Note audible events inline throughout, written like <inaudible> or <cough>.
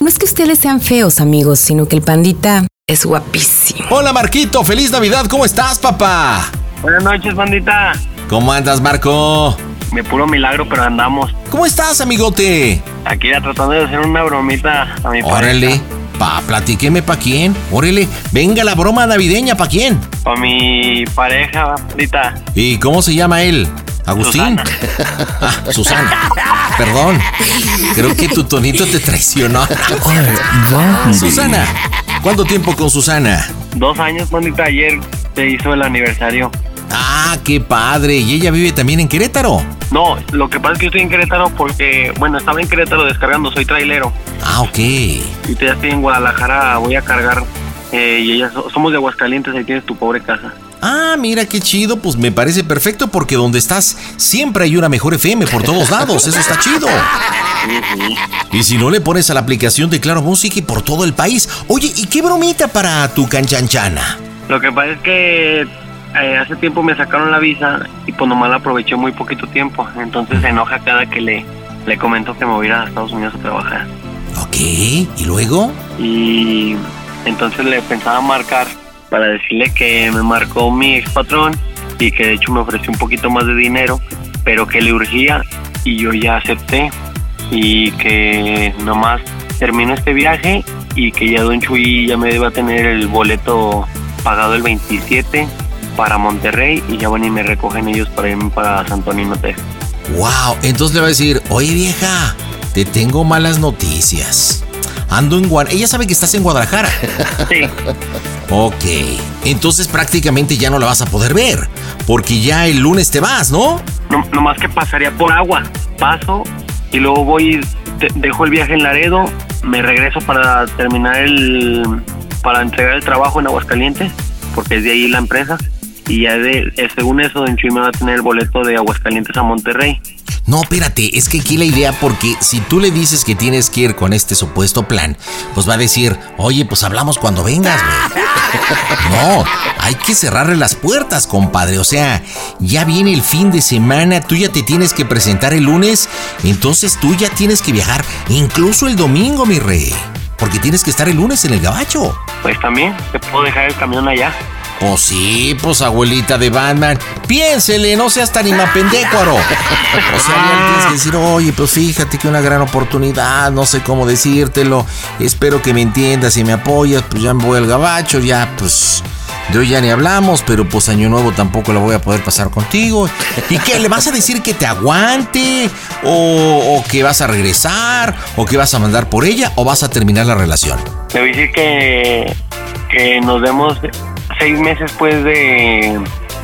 No es que ustedes sean feos, amigos, sino que el pandita es guapísimo. Hola Marquito, feliz Navidad, ¿cómo estás, papá? Buenas noches, bandita. ¿Cómo andas, Marco? Me puro milagro, pero andamos. ¿Cómo estás, amigote? Aquí ya tratando de hacer una bromita a mi Órale, pareja. Pa, platíqueme pa' quién. Órale, venga la broma navideña, ¿pa' quién? Pa' mi pareja, bandita. ¿Y cómo se llama él? ¿Agustín? Susana. <laughs> Ah, Susana. Perdón. Creo que tu tonito te traicionó. Susana. ¿Cuánto tiempo con Susana? Dos años, bandita. Ayer se hizo el aniversario. Ah, qué padre. ¿Y ella vive también en Querétaro? No, lo que pasa es que yo estoy en Querétaro porque, bueno, estaba en Querétaro descargando, soy trailero. Ah, ok. Y ya estoy en Guadalajara, voy a cargar. eh, y ella, so- somos de Aguascalientes, ahí tienes tu pobre casa. Ah, mira qué chido, pues me parece perfecto porque donde estás siempre hay una mejor FM por todos lados, eso está chido. Y si no le pones a la aplicación de Claro Música y por todo el país. Oye, ¿y qué bromita para tu canchanchana? Lo que pasa es que eh, hace tiempo me sacaron la visa y pues nomás la aproveché muy poquito tiempo. Entonces se enoja cada que le, le comento que me voy a ir a Estados Unidos a trabajar. Ok, ¿y luego? Y entonces le pensaba marcar para decirle que me marcó mi ex patrón y que de hecho me ofreció un poquito más de dinero, pero que le urgía y yo ya acepté y que nomás termino este viaje y que ya Don Chuy ya me debe tener el boleto pagado el 27 para Monterrey y ya van y me recogen ellos para irme para Santo Antonio, Texas. Wow, entonces le va a decir, oye vieja, te tengo malas noticias. Ando en Guadalajara. Ella sabe que estás en Guadalajara. <laughs> Sí, Ok, entonces prácticamente ya no la vas a poder ver, porque ya el lunes te vas, ¿no? No, nomás que pasaría por agua. Paso y luego voy, dejo el viaje en Laredo, me regreso para terminar el. para entregar el trabajo en Aguascalientes, porque es de ahí la empresa. Y ya de, eh, según eso, Don Chuy me va a tener el boleto de Aguascalientes a Monterrey. No, espérate, es que aquí la idea, porque si tú le dices que tienes que ir con este supuesto plan, pues va a decir, oye, pues hablamos cuando vengas, güey. <laughs> No, hay que cerrarle las puertas, compadre. O sea, ya viene el fin de semana, tú ya te tienes que presentar el lunes, entonces tú ya tienes que viajar, incluso el domingo, mi rey. Porque tienes que estar el lunes en el gabacho. Pues también, te puedo dejar el camión allá. Pues sí, pues abuelita de Batman. Piénsele, no seas tan pendécuaro. O sea, tienes que decir, oye, pues fíjate que una gran oportunidad, no sé cómo decírtelo. Espero que me entiendas y me apoyas. Pues ya me voy al gabacho, ya pues. De hoy ya ni hablamos, pero pues año nuevo tampoco la voy a poder pasar contigo. ¿Y qué? ¿Le vas a decir que te aguante? ¿O, o que vas a regresar? ¿O que vas a mandar por ella? ¿O vas a terminar la relación? Le voy a decir que, que nos demos seis meses, pues, de,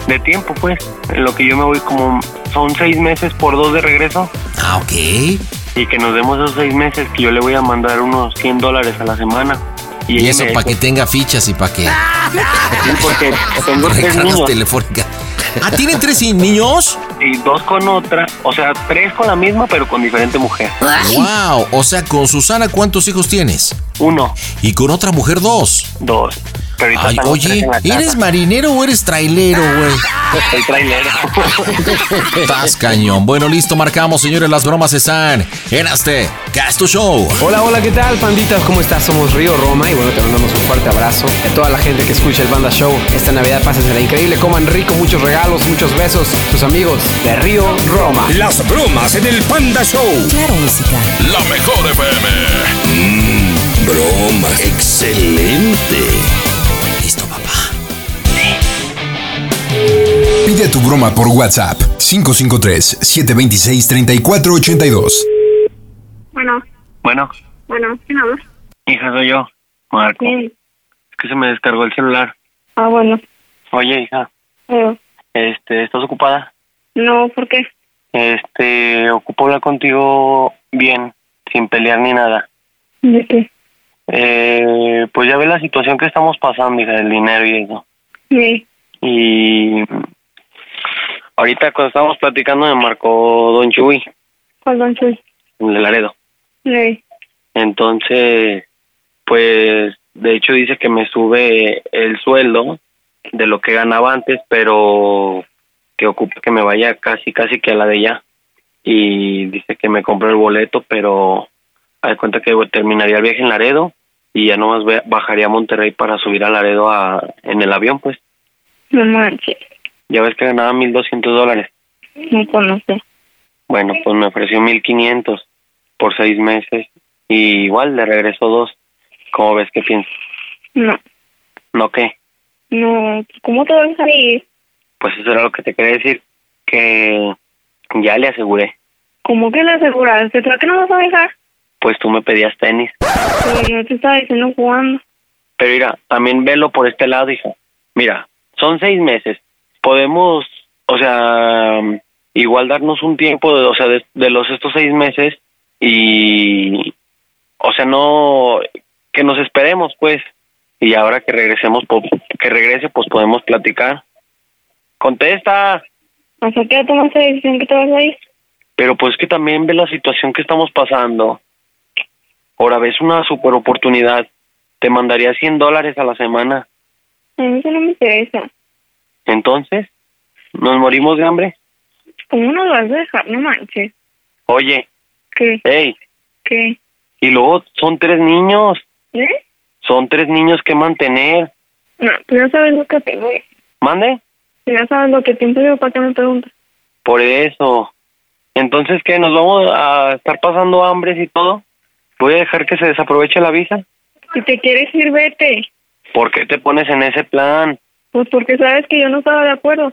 de tiempo, pues. En lo que yo me voy como. Son seis meses por dos de regreso. Ah, ok. y que nos demos esos seis meses que yo le voy a mandar unos 100 dólares a la semana. Y eso para que tenga fichas y para que... Sí, porque tengo tres niños telefónicas. Ah, ¿tienen tres niños? y dos con otra, o sea, tres con la misma pero con diferente mujer. Wow, o sea, con Susana, ¿cuántos hijos tienes? Uno, Y con otra mujer, dos. dos. Ahorita Ay, oye. ¿eres marinero o eres trailero, güey? <laughs> Soy trailero. Estás cañón. Bueno, listo, marcamos, señores. Las bromas están en este Casto Show. Hola, hola, ¿qué tal, panditas? ¿Cómo estás? Somos Río Roma y bueno, te mandamos un fuerte abrazo a toda la gente que escucha el Banda Show. Esta Navidad pásensela increíble, coman rico, muchos regalos, muchos besos. Tus amigos de Río Roma. Las bromas en el Panda Show. Claro, música. La mejor FM. Mmm, broma. Excelente. Pide tu broma por WhatsApp 553-726-3482. Bueno, Bueno, bueno, ¿quién habla? hija, soy yo, Marco. ¿Quién? Es que se me descargó el celular. Ah, bueno. Oye, hija, este, ¿estás ocupada? no, ¿por qué? Este, ocupo hablar contigo bien, sin pelear ni nada. ¿De qué? Eh, pues ya ves la situación que estamos pasando, hija, del dinero y eso. Sí. Y ahorita cuando estábamos platicando me marcó Don Chuy, ¿Cuál don Chuy? el de Laredo. Sí. Entonces, pues, de hecho dice que me sube el sueldo de lo que ganaba antes, pero que ocupa que me vaya casi, casi que a la de ya. Y dice que me compró el boleto, pero hay cuenta que terminaría el viaje en Laredo y ya nomás bajaría a Monterrey para subir a Laredo a, en el avión, pues. No manches. Ya ves que ganaba 1.200 dólares. No conoce. Bueno, pues me ofreció 1.500 por seis meses y igual le regresó dos. ¿Cómo ves que piensas? No. ¿No qué? No, ¿cómo te vas a ir? Pues eso era lo que te quería decir, que ya le aseguré. ¿Cómo que le aseguraste? ¿Pero que no vas a dejar? Pues tú me pedías tenis. Pero yo te estaba diciendo jugando. Pero mira, también velo por este lado, hija. Mira, son seis meses. Podemos, o sea, igual darnos un tiempo, de, o sea, de, de los estos seis meses y, o sea, no, que nos esperemos, pues. Y ahora que regresemos, po- que regrese, pues podemos platicar. Contesta. ¿Hasta qué tomaste la decisión que te vas a ir? Pero pues que también ve la situación que estamos pasando. Ahora ves una super oportunidad. Te mandaría 100 dólares a la semana. A mí eso no me interesa. Entonces, ¿nos morimos de hambre? ¿Cómo no lo vas a dejar? No manches. Oye, ¿Qué? hey, ¿Qué? y luego son tres niños. ¿Eh? Son tres niños que mantener. No, tú ya sabes lo que tengo. ¿Mande? Tú ya sabes lo que tiempo llevo para que me preguntas. Por eso. Entonces, ¿qué? ¿Nos vamos a estar pasando hambres y todo? ¿Voy a dejar que se desaproveche la visa? Si te quieres ir, vete. ¿Por qué te pones en ese plan? Pues porque sabes que yo no estaba de acuerdo.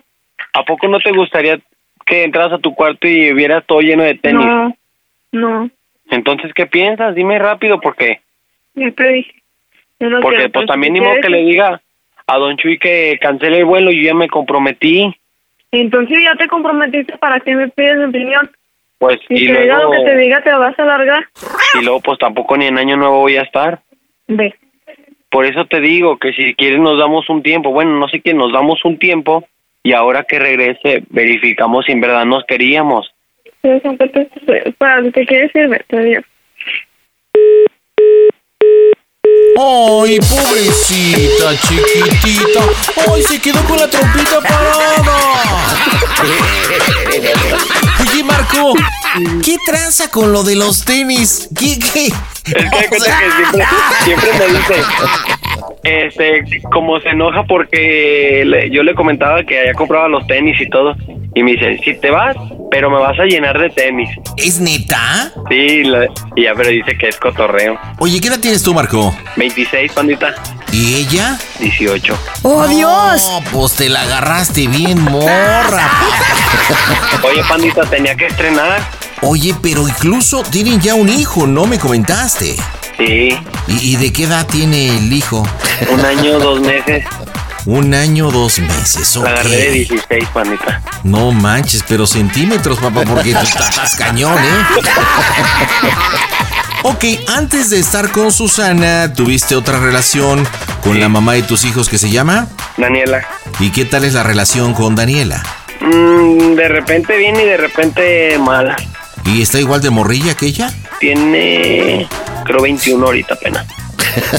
¿A poco no te gustaría que entras a tu cuarto y vieras todo lleno de tenis? No, no, Entonces, ¿qué piensas? Dime rápido, porque ya te dije. Yo no porque pues también ni modo que le diga a Don Chuy que cancele el vuelo, yo ya me comprometí. Entonces ya te comprometiste para que me pides mi opinión. Pues, y te diga luego, lo que te diga, te vas a alargar. y luego, pues tampoco ni en año nuevo voy a estar. Ve. Por eso te digo que si quieres nos damos un tiempo. Bueno, no sé qué, nos damos un tiempo y ahora que regrese verificamos si en verdad nos queríamos. Pero te- Para si te quieres ir, vete, adiós. Ay, pobrecita, chiquitita. Ay, se quedó con la trompita parada. <laughs> Oye, Marco, ¿qué tranza con lo de los tenis? ¿Qué, qué? Es que hay O sea, que siempre, siempre me dice, este, como se enoja porque le- yo le comentaba que había comprado los tenis y todo, y me dice, si te vas, pero me vas a llenar de tenis. ¿Es neta? Sí, la- y ya, pero dice que es cotorreo. Oye, ¿qué edad tienes tú, Marco? 26, pandita, ¿Y ella? 18. ¡Oh, Dios! No, pues te la agarraste bien, morra. Oye, pandita, tenía que estrenar. Oye, pero incluso tienen ya un hijo, ¿no? Me comentaste. Sí, ¿Y, y de qué edad tiene el hijo? un año, dos meses. Un año, dos meses. La agarré de ok. 16, pandita. No manches, pero centímetros, papá, porque tú estás cañón, ¿eh? Ok, antes de estar con Susana, ¿tuviste otra relación con la mamá de tus hijos que se llama? Daniela. ¿Y qué tal es la relación con Daniela? Mm, de repente bien y de repente mal. ¿Y está igual de morrilla que ella? Tiene, creo, 21 ahorita apenas.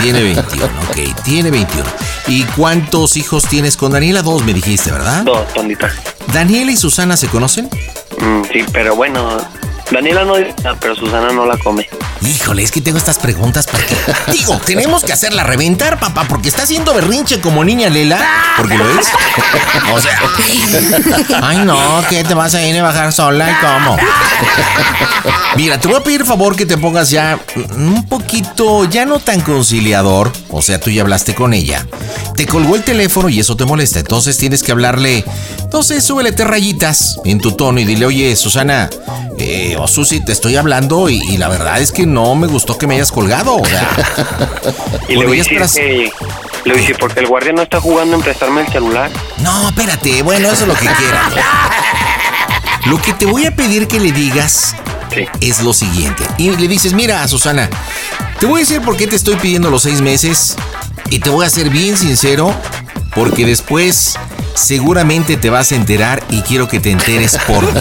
Tiene 21, ok, tiene 21. ¿Y cuántos hijos tienes con Daniela? Dos me dijiste, ¿verdad? Dos, pandita. ¿Daniela y Susana se conocen? Mm, sí, pero bueno, Daniela no dice pero Susana no la come. Híjole, es que tengo estas preguntas porque. Digo, tenemos que hacerla reventar, papá, porque está haciendo berrinche como niña Lela. Porque lo es. O sea. Ay, no, que te vas a ir a bajar sola y cómo. Mira, te voy a pedir favor que te pongas ya un poquito, ya no tan conciliador. O sea, tú ya hablaste con ella. Te colgó el teléfono y eso te molesta. Entonces tienes que hablarle. Entonces, súbele te rayitas en tu tono y dile, oye, Susana, eh, Susi, te estoy hablando y, y la verdad es que no me gustó que me hayas colgado. O sea, <laughs> Y le voy a decir que... Le voy a decir, porque el guardia no está jugando en prestarme el celular. No, espérate, bueno, eso es lo que quieras. Lo que te voy a pedir que le digas Sí. es lo siguiente. Y le dices, mira, Susana, te voy a decir por qué te estoy pidiendo los seis meses y te voy a ser bien sincero porque después seguramente te vas a enterar y quiero que te enteres por mí. <laughs>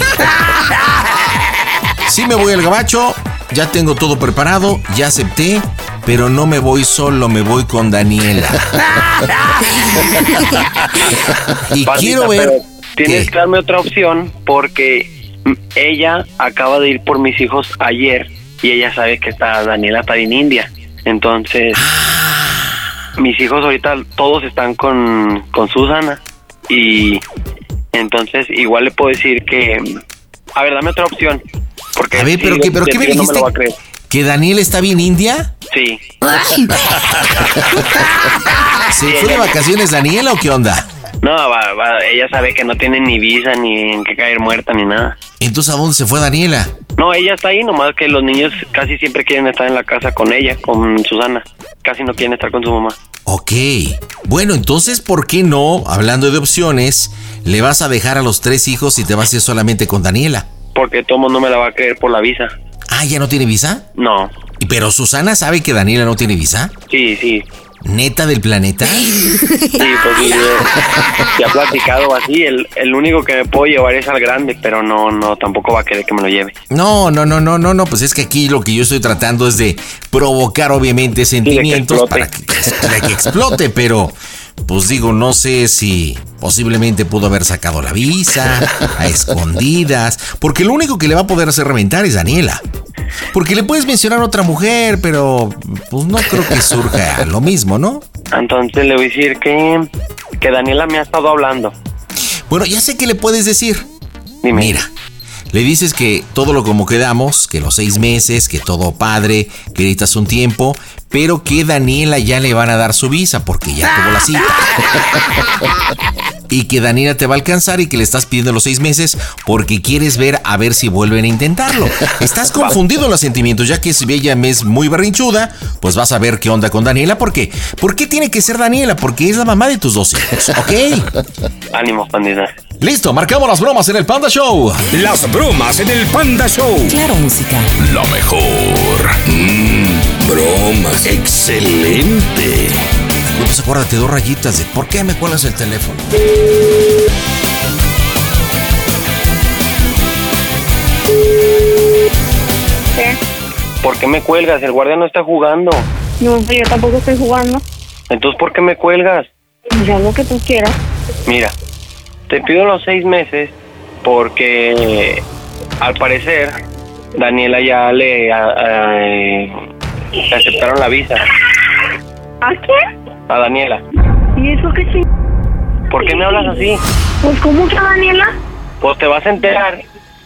Sí me voy al gabacho, ya tengo todo preparado, ya acepté, pero no me voy solo, me voy con Daniela. <laughs> y quiero ver... tienes que darme otra opción porque ella acaba de ir por mis hijos ayer y ella sabe que está Daniela está en India. Entonces, mis hijos ahorita todos están con, con Susana y entonces igual le puedo decir que... A ver, dame otra opción. Porque A ver, pero, si ¿qué, pero de ¿qué me no dijiste? creer. ¿Que Daniel está bien India? Sí. <laughs> ¿Se fue de vacaciones Daniela o qué onda? No, va- va, ella sabe que no tiene ni visa, ni en qué caer muerta, ni nada. Entonces, ¿a dónde se fue Daniela? No, ella está ahí, nomás que los niños casi siempre quieren estar en la casa con ella, con Susana. Casi no quieren estar con su mamá. Ok. Bueno, entonces, ¿por qué no, hablando de opciones, le vas a dejar a los tres hijos y te vas a ir solamente con Daniela? Porque todo mundo me la va a creer por la visa. Ah, ¿ya no tiene visa? No. ¿Y ¿Pero Susana sabe que Daniela no tiene visa? Sí, sí. ¿Neta del planeta? Sí, <laughs> pues sí, eh, se ha platicado así. El, el único que me puedo llevar es al grande, pero no, no, tampoco va a querer que me lo lleve. No, no, no, no, no, no, pues es que aquí lo que yo estoy tratando es de provocar obviamente sentimientos para que, para que explote, pero pues digo, no sé si posiblemente pudo haber sacado la visa a escondidas, porque lo único que le va a poder hacer reventar es Daniela. Porque le puedes mencionar a otra mujer, pero pues no creo que surja lo mismo, ¿no? Entonces le voy a decir que, que Daniela me ha estado hablando. Bueno, ya sé que le puedes decir. Dime. Mira, le dices que todo lo como quedamos, que los seis meses, que todo padre, que necesitas un tiempo, pero que Daniela ya le van a dar su visa porque ya tuvo la cita. <laughs> y que Daniela te va a alcanzar y que le estás pidiendo los seis meses porque quieres ver a ver si vuelven a intentarlo. <laughs> Estás confundido en los sentimientos, ya que si ella es muy berrinchuda, pues vas a ver qué onda con Daniela. ¿Por qué? ¿Por qué tiene que ser Daniela? Porque es la mamá de tus dos hijos, ¿ok? <laughs> Ánimo, pandita. Listo, marcamos las bromas en el Panda Show. Las bromas en el Panda Show. Claro, música. Lo mejor. Mmm, bromas. Excelente. Pues acuérdate, dos rayitas de ¿por qué me cuelgas el teléfono? ¿Por qué me cuelgas? El guardia no está jugando. No, yo tampoco estoy jugando. Entonces, ¿por qué me cuelgas? Ya lo que tú quieras. Mira, te pido los seis meses porque al parecer Daniela ya le, a- a- eh, le aceptaron la visa ¿A quién? A Daniela. ¿Y eso qué ching... ¿Por qué me hablas así? Pues, ¿cómo que Daniela? Pues te vas a enterar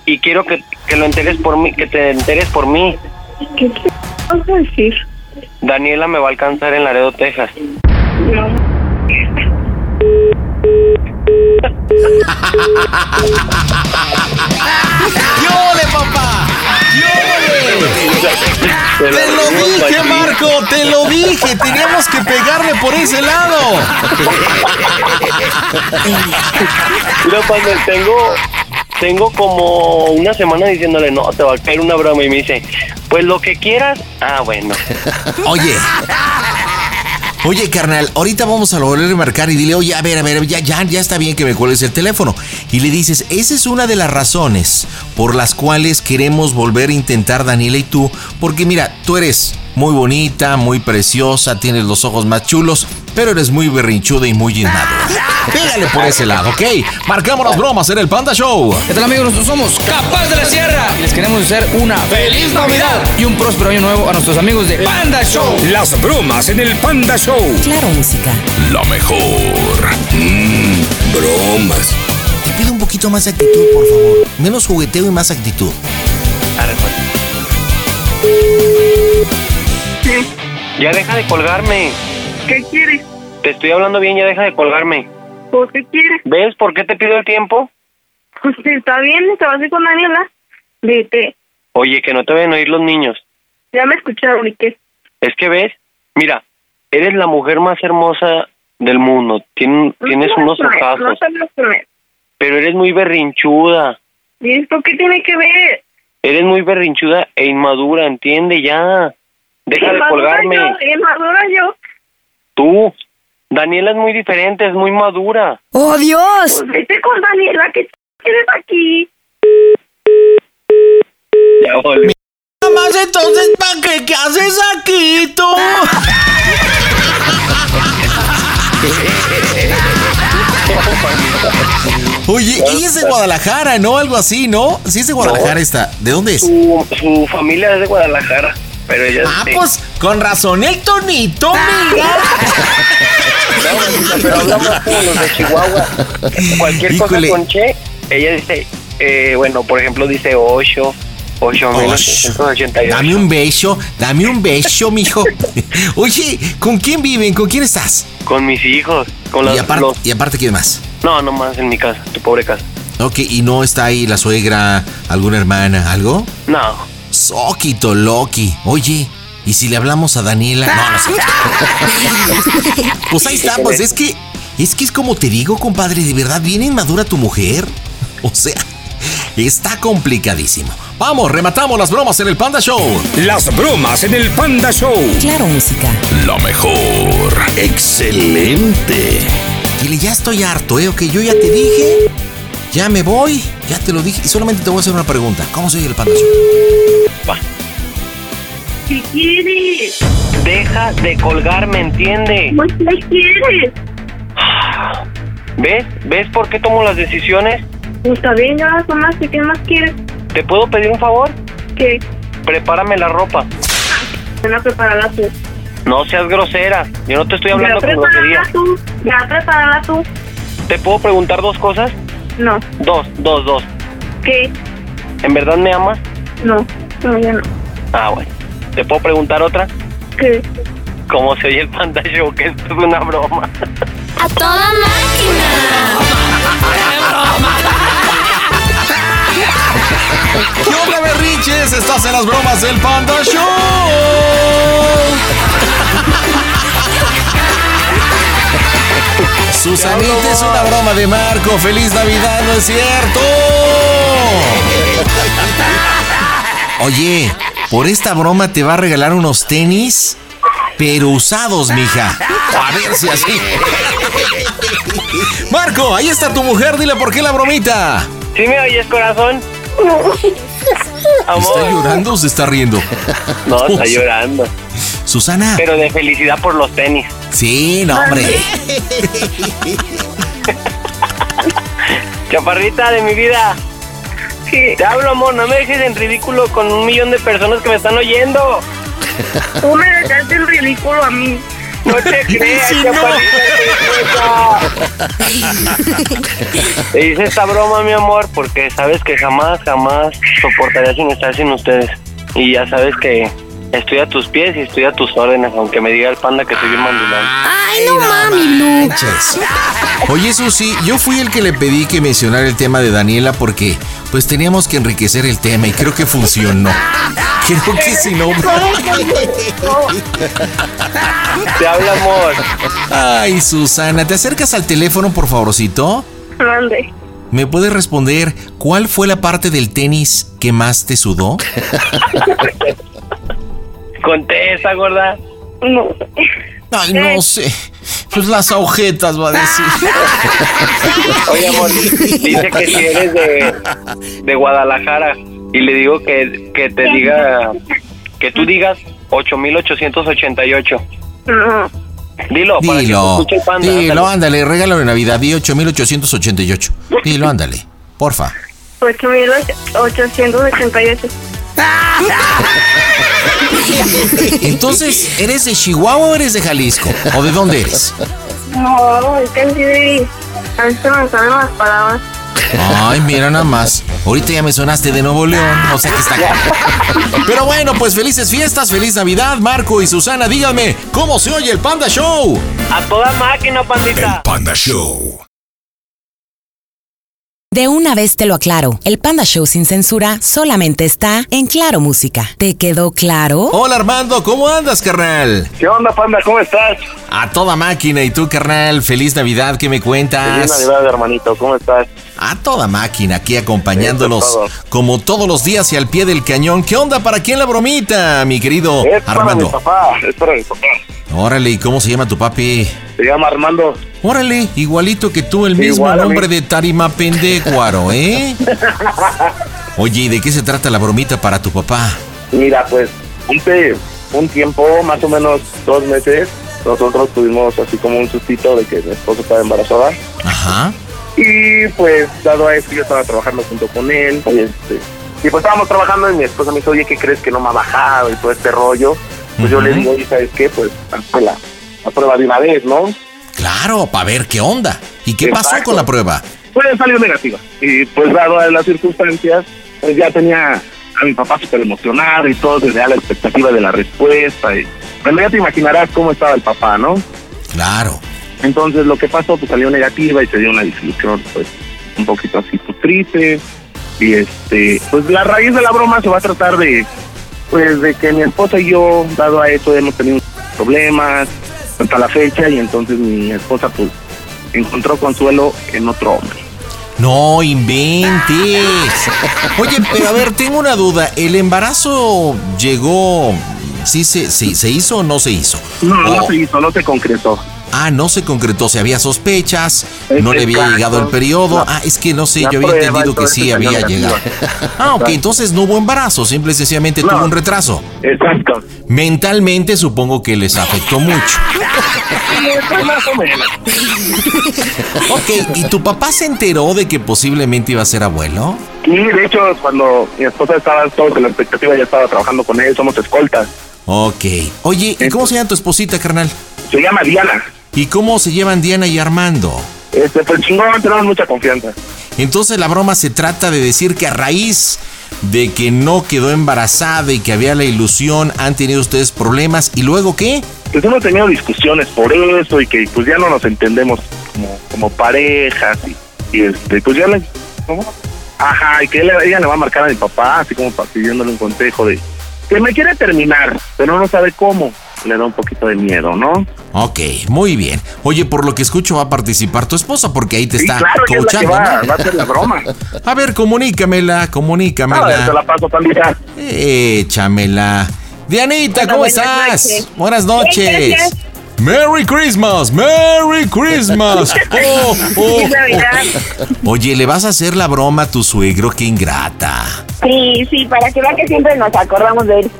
y quiero que, que lo enteres por mí, que te enteres por mí. ¿Qué ch... vas a decir? Daniela me va a alcanzar en Laredo, Texas. <laughs> No. ¡Yole, papá! ¡Te lo dije, Marco! ¡Te lo dije! Teníamos que pegarle por ese lado. Mira, cuando tengo, tengo como una semana diciéndole, no, te va a caer una broma. Y me dice, pues lo que quieras. Ah, bueno. Oye, Oye, carnal, ahorita vamos a volver a marcar y dile, oye, a ver, a ver, ya, ya, ya está bien que me cuelgues el teléfono. Y le dices, esa es una de las razones por las cuales queremos volver a intentar Daniela y tú, porque mira, tú eres muy bonita, muy preciosa, tienes los ojos más chulos, pero eres muy berrinchuda y muy inmadura. Pégale por ese lado, ¿ok? Marcamos las bromas en el Panda Show. ¿Qué tal amigos? Nosotros somos Capaz de la Sierra y les queremos desear una feliz Navidad y un próspero año nuevo a nuestros amigos de Panda Show. Las bromas en el Panda Show. Claro, música. La mejor. Mmm, bromas. Te pido un poquito más de actitud, por favor. Menos jugueteo y más actitud. Pues. Ya deja de colgarme. ¿Qué quieres? Te estoy hablando bien, ya deja de colgarme. ¿Por qué quieres? ¿Ves por qué te pido el tiempo? Pues está bien, te vas a ir con Daniela. Vete. Oye, que no te vayan a oír los niños. Ya me escucharon, ¿y qué? Es que ves, mira, eres la mujer más hermosa del mundo. Tien- No tienes unos comer, ojazos, No pero eres muy berrinchuda. ¿Y esto qué tiene que ver? Eres muy berrinchuda e inmadura, entiende ya. Deja de colgarme. Yo, inmadura yo. Tú. Daniela es muy diferente, es muy madura. ¡Oh, Dios! Pues vete con Daniela, ¿qué quieres aquí? Ya volví. Nada más entonces, ¿para qué? ¿Qué haces aquí, tú? Oye, ella es de Guadalajara, ¿no? Algo así, ¿no? Sí es de Guadalajara esta. ¿De dónde es? Su, su familia es de Guadalajara, pero ella Ah, sí. pues con razón el tonito, mira. <laughs> No, pero hablamos como los de Chihuahua. Cualquier Híjole. cosa con Che, ella dice, eh, bueno, por ejemplo, dice 8, 8.988. Dame un beso, dame un beso, mijo. <laughs> Oye, ¿con quién viven? ¿Con quién estás? Con mis hijos, con Y los, aparte, los- y aparte, ¿quién más? No, nomás en mi casa, tu pobre casa. Ok, ¿y no está ahí la suegra, alguna hermana, algo? No, Soquito Loki. Oye, ¿y si le hablamos a Daniela? No, no sé. <laughs> Pues ahí está, pues es que. Es que es como te digo, compadre, de verdad, bien inmadura tu mujer. O sea, está complicadísimo. Vamos, rematamos las bromas en el Panda Show. Las bromas en el Panda Show. Claro, música. La mejor. Excelente. Dile, ya estoy harto, ¿eh? Ok, yo ya te dije. Ya me voy, ya te lo dije. Y solamente te voy a hacer una pregunta. ¿Cómo se oye el Panda Show? ¿Qué quieres? deja de colgarme, ¿entiende? Pues, ¿Qué quieres? ¿Ves? ¿Ves por qué tomo las decisiones? Pues está bien, ya las tomaste, ¿qué más quieres? ¿Te puedo pedir un favor? ¿Qué? Prepárame la ropa. Ven a prepararla tú. No seas grosera. Yo no te estoy hablando con grosería. prepárala tú. Ya prepárala tú. ¿Te puedo preguntar dos cosas? No. Dos, dos, dos. ¿Qué? ¿En verdad me amas? No. No, ya no. Ah, bueno. ¿Te puedo preguntar otra? ¿Qué? ¿Cómo se oye el Panda Show? Que esto es una broma. <laughs> ¡A toda ¿Qué onda, berriches? Estás en las bromas del Panda Show. Susanita es una broma de Marco. ¡Feliz Navidad! ¿No es cierto? Oye, por esta broma te va a regalar unos tenis, pero usados, mija. A ver si así. Marco, ahí está tu mujer. Dile por qué la bromita. ¿Sí me oyes, corazón? Amor. ¿Está llorando o se está riendo? No, está llorando. Susana. Pero de felicidad por los tenis. Sí, no, hombre. <laughs> Chaparrita de mi vida. ¿Qué? Te hablo, amor. No me dejes en ridículo con un millón de personas que me están oyendo. Tú me dejaste el ridículo a mí. No te <laughs> creas, Sí, no. chaparrita preciosa. Te hice esta broma, mi amor, porque sabes que jamás, jamás soportaría sin estar sin ustedes. Y ya sabes que estoy a tus pies y estoy a tus órdenes, aunque me diga el panda que soy bien mandulán. Ay, no mami, manches. Oye, Susi, yo fui el que le pedí que mencionara el tema de Daniela porque pues teníamos que enriquecer el tema y creo que funcionó. Creo que si no... Te habla, amor. Ay, Susana, ¿te acercas al teléfono, por favorcito? Mande. ¿Me puedes responder cuál fue la parte del tenis que más te sudó? <laughs> Contesta, gorda. No. Ay, no sé. Pues las agujetas va a decir. <laughs> Oye, amor, dice que si eres de, de Guadalajara y le digo que, que te diga, que tú digas 8888. No. Dilo, para que te Dilo. escuche el panda. Dilo, ándale, regalo de Navidad. Di 8888. Dilo, ándale. Porfa. 8888. <laughs> <laughs> Entonces, ¿eres de Chihuahua o eres de Jalisco? ¿O de dónde eres? No, es que sí. A veces me salen las palabras. Ay, mira nada más. Ahorita ya me sonaste de Nuevo León, o sea que está Pero bueno, pues felices fiestas, feliz Navidad, Marco y Susana. Díganme, ¿cómo se oye el Panda Show? A toda máquina, pandita. Panda Show. De una vez te lo aclaro, el Panda Show sin censura solamente está en Claro Música. ¿Te quedó claro? Hola Armando, ¿cómo andas, carnal? ¿Qué onda, panda? ¿Cómo estás? A toda máquina, ¿y tú, carnal? Feliz Navidad, ¿qué me cuentas? Feliz Navidad, hermanito. ¿Cómo estás? A toda máquina, aquí acompañándolos como todos los días y al pie del cañón. ¿Qué onda? ¿Para quién la bromita, mi querido Es para mi Armando? papá, es para mi papá. Órale, ¿y cómo se llama tu papi? Se llama Armando. Órale, igualito que tú, el mismo Igual nombre de Tarima Pendecuaro, ¿eh? <laughs> Oye, ¿y de qué se trata la bromita para tu papá? Mira, pues hace un tiempo, más o menos dos meses, nosotros tuvimos así como un sustito de que mi esposa estaba embarazada. Ajá. Y pues, dado a esto, yo estaba trabajando junto con él. Y, este, y pues estábamos trabajando y mi esposa me dice, oye, ¿qué crees que no me ha bajado? Y todo este rollo. Pues yo le digo, oye, ¿sabes qué? Pues hazte la, la prueba de una vez, ¿no? Claro, para ver qué onda. ¿Y qué pasó con la prueba? Pues salió negativa. Y pues dado a las circunstancias, pues ya tenía a mi papá súper emocionado y todo, desde a la expectativa de la respuesta. Y, bueno, ya te imaginarás cómo estaba el papá, ¿no? Claro. Entonces lo que pasó, pues salió negativa y se dio una discusión, pues, un poquito así, pues, triste. Y este, pues la raíz de la broma se va a tratar de, pues, de que mi esposa y yo, dado a esto, hemos tenido problemas hasta la fecha y entonces mi esposa, pues, encontró consuelo en otro hombre. No inventes. Oye, pero a ver, tengo una duda. ¿El embarazo llegó? ¿Sí se, sí, se hizo o no se hizo? No, no O- se hizo, no se concretó. Ah, no se concretó, se había sospechas, no le había llegado el periodo. La- ah, es que no sé, yo había entendido todo que sí había llegado. <laughs> Ah, ok, entonces no hubo embarazo, simple y sencillamente No. tuvo un retraso. Exacto. Mentalmente supongo que les afectó mucho. <laughs> Ok, ¿y tu papá se enteró de que posiblemente iba a ser abuelo? Y de hecho, cuando mi esposa estaba todos en la expectativa, ya estaba trabajando con él, somos escoltas. Ok. Oye, ¿y cómo se llama tu esposita, carnal? Se llama Diana. ¿Y cómo se llevan Diana y Armando? Este, pues chingón, tenemos mucha confianza. Entonces la broma se trata de decir que a raíz de que no quedó embarazada y que había la ilusión, han tenido ustedes problemas. ¿Y luego qué? Pues hemos tenido discusiones por eso y que pues ya no nos entendemos como, como parejas y, y, este, pues ya le... ¿cómo? Ajá, y que él- ella le va a marcar a mi papá, así como pidiéndole un consejo de que me quiere terminar, pero no sabe cómo. Le da un poquito de miedo, ¿no? Ok, muy bien. Oye, por lo que escucho va a participar tu esposa porque ahí te Sí, está claro, ella es la que coachando. va, ¿no? va a hacer la broma. <laughs> A ver, comunícamela, A ver, te comunícamela. la paso, pandita. Échamela. Dianita, Hola, ¿cómo buenas estás? noches. Buenas noches. Merry Christmas, Merry Christmas. <laughs> Oh, oh, oh. Oye, ¿le vas a hacer la broma a tu suegro? Qué ingrata. Sí, sí, para que vea que siempre nos acordamos de él.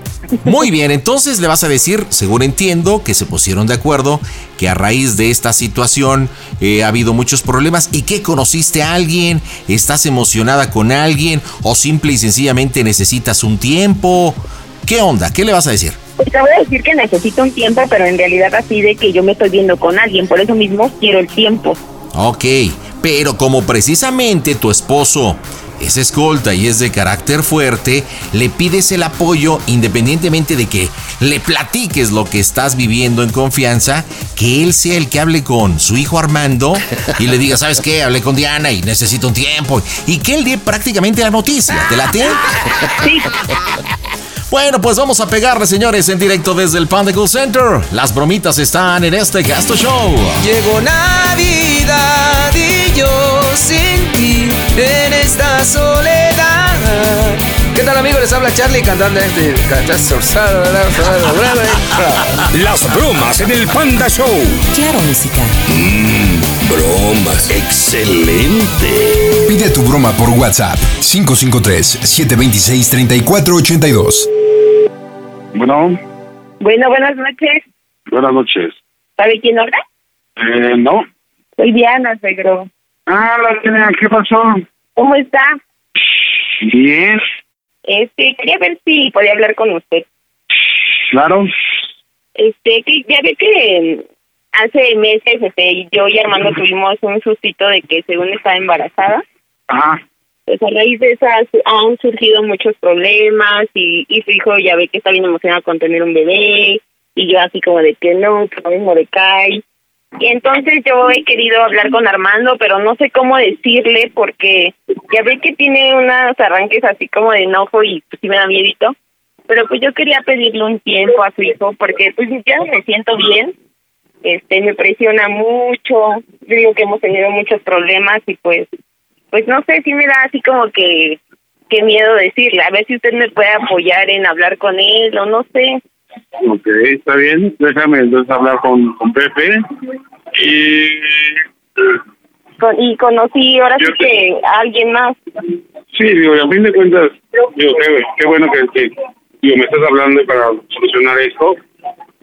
Muy bien, entonces le vas a decir, según entiendo, que se pusieron de acuerdo, que a raíz de esta situación eh, ha habido muchos problemas y que conociste a alguien, estás emocionada con alguien o simple y sencillamente necesitas un tiempo. ¿Qué onda? ¿Qué le vas a decir? Pues te voy a decir que necesito un tiempo, pero en realidad así de que yo me estoy viendo con alguien, por eso mismo quiero el tiempo. Ok, pero como precisamente tu esposo es escolta y es de carácter fuerte, le pides el apoyo independientemente de que le platiques lo que estás viviendo en confianza, que él sea el que hable con su hijo Armando y le diga, ¿sabes qué? Hablé con Diana y necesito un tiempo. Y que él dé prácticamente la noticia. ¿Te late? Sí, Bueno, pues vamos a pegarle, señores, en directo desde el Panda Cool Center. Las bromitas están en este Gasto Show. Llegó Navidad y yo sin ti en esta soledad. ¿Qué tal amigos? Les habla Charlie cantando este... cantando- <laughs> Las bromas en el Panda Show. Claro Música. Mmm, bromas. Excelente. Pide tu broma por WhatsApp 553-726-3482. Bueno, Bueno, buenas noches. buenas noches. ¿Sabe quién habla? Eh, no. Soy Diana, suegro. Ah, la ¿qué pasó? ¿Cómo está? Bien, Este, quería ver si podía hablar con usted. claro. Este, que ya ve que mm, hace meses, este, yo y Armando tuvimos un sustito de que según estaba embarazada. Ajá. Pues a raíz de esas han surgido muchos problemas y, y su hijo ya ve que está bien emocionado con tener un bebé y yo así como de que no, que lo mismo de cae. Y entonces yo he querido hablar con Armando, pero no sé cómo decirle porque ya ve que tiene unos arranques así como de enojo y pues sí me da miedito. Pero pues yo quería pedirle un tiempo a su hijo porque pues ya me siento bien. Este, me presiona mucho. Digo que hemos tenido muchos problemas y pues pues no sé, sí me da así como que, que miedo decirle. A ver si usted me puede apoyar en hablar con él o no sé. Ok, está bien. Déjame entonces hablar con, con Pepe. Y. Con- y conocí ahora sí te- que a alguien más. Sí, digo, y a fin de cuentas, digo, qué, qué bueno que, que digo, me estás hablando para solucionar esto.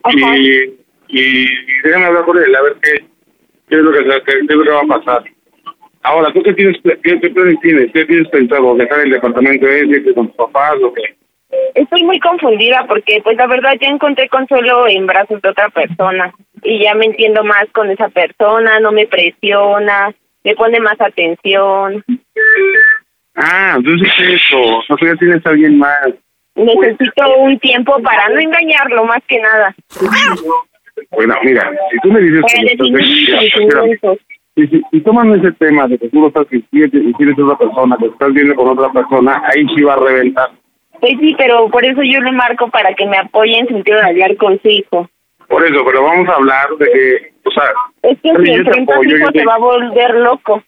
Ajá. Y, y, déjame hablar con él, a ver qué, qué, es lo que, qué, es lo que va a pasar. Ahora, ¿tú qué tienes, qué, qué planes tienes? ¿Qué tienes pensado? ¿Dejar el departamento ese, con tus papás o qué? Estoy muy confundida porque pues la verdad ya encontré consuelo en brazos de otra persona y ya me entiendo más con esa persona, no me presiona, me pone más atención. Ah, entonces eso, o sea, ya tienes a alguien más. Necesito un tiempo para no engañarlo más que nada. Bueno, mira, si tú me dices que sentimientos. si, si, toman ese tema de que tú lo estás y y tienes otra persona, que estás viendo con otra persona, ahí sí va a reventar. Pues sí, pero por eso yo le marco para que me apoye en sentido de hablar con su hijo. Por eso, pero vamos a hablar de que, o sea, Es que si enfrenta a su hijo te- se va a volver loco.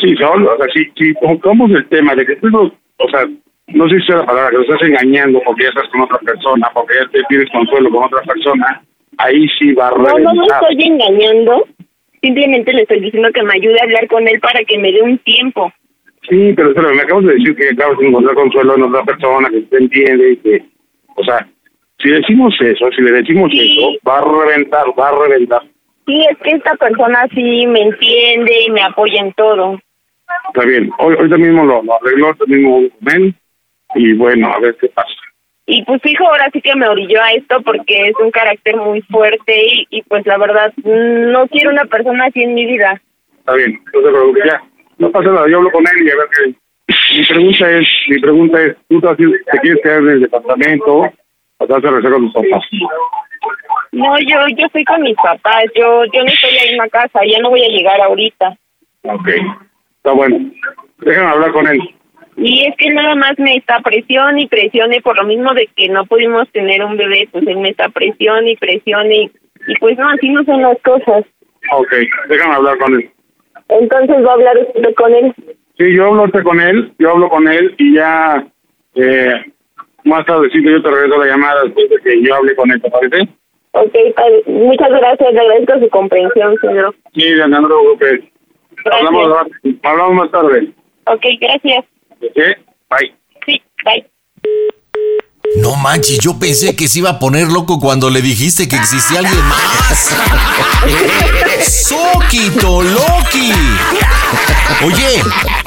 sí, solo, o sea, si, si tocamos el tema de que tú, no- o sea, no sé si sea la palabra, que lo estás engañando porque ya estás con otra persona, porque ya te pides consuelo con otra persona, ahí sí va a No, reventar. no lo estoy engañando. Simplemente le estoy diciendo que me ayude a hablar con él para que me dé un tiempo. Sí, pero me acabas de decir que acabas de encontrar consuelo en otra persona que te entiende y que, o sea, si decimos eso, si le decimos Sí. eso, va a reventar, va a reventar. Sí, es que esta persona sí me entiende y me apoya en todo. Está bien, hoy, ahorita mismo lo, lo arregló, ahorita mismo él, y bueno, a ver qué pasa. Y pues hijo ahora sí que me orilló a esto porque es un carácter muy fuerte y, y pues la verdad mm, no quiero una persona así en mi vida. Está bien, no te preocupes, ya. No pasa nada, yo hablo con él y a ver qué. Mi pregunta es, mi pregunta es, ¿tú te, te quieres quedar en el departamento o te vas a regresar con tus papás? No, yo yo estoy con mis papás, yo yo no estoy ahí en la casa, ya no voy a llegar ahorita. Ok, está bueno. Déjame hablar con él. Y es que nada más me está presión y presione por lo mismo de que no pudimos tener un bebé, pues él me está presión y presione y, y pues no, así no son las cosas. Ok, déjame hablar con él. Entonces va a hablar usted con él. Sí, yo hablo con él, yo hablo con él y ya eh, más tardecito yo te regreso la llamada después de que yo hable con él, ¿te parece? Ok, padre. muchas gracias, le agradezco su comprensión, señor. Sí, te preocupes. Hablamos, hablamos más tarde. Ok, gracias. ¿Sí? Bye. Sí, bye. No manches, yo pensé que se iba a poner loco cuando le dijiste que existía alguien más. <laughs> ¡Soquito, Loki! Oye,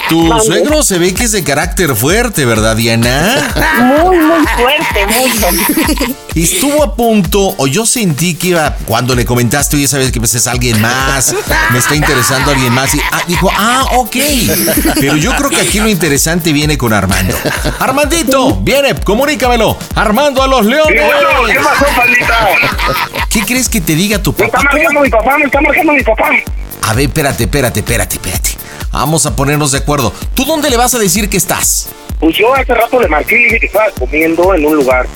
tu suegro se ve que es de carácter fuerte, ¿verdad, Diana? Muy, muy fuerte, mucho. <laughs> Estuvo a punto, o yo sentí que iba, cuando le comentaste, oye, sabes que pues es alguien más, me está interesando alguien más, y ah, dijo, ah, ok. Pero yo creo que aquí lo interesante viene con Armando. Armandito, viene, comunícamelo. Armando a los leones. ¿Qué pasó? ¿Qué crees que te diga tu Me está papá? Marcando mi papá, me está marcando mi papá. A ver, espérate, espérate, espérate, espérate. Vamos a ponernos de acuerdo. ¿Tú dónde le vas a decir que estás? Pues yo hace rato le marqué y dije que estaba comiendo en un lugar.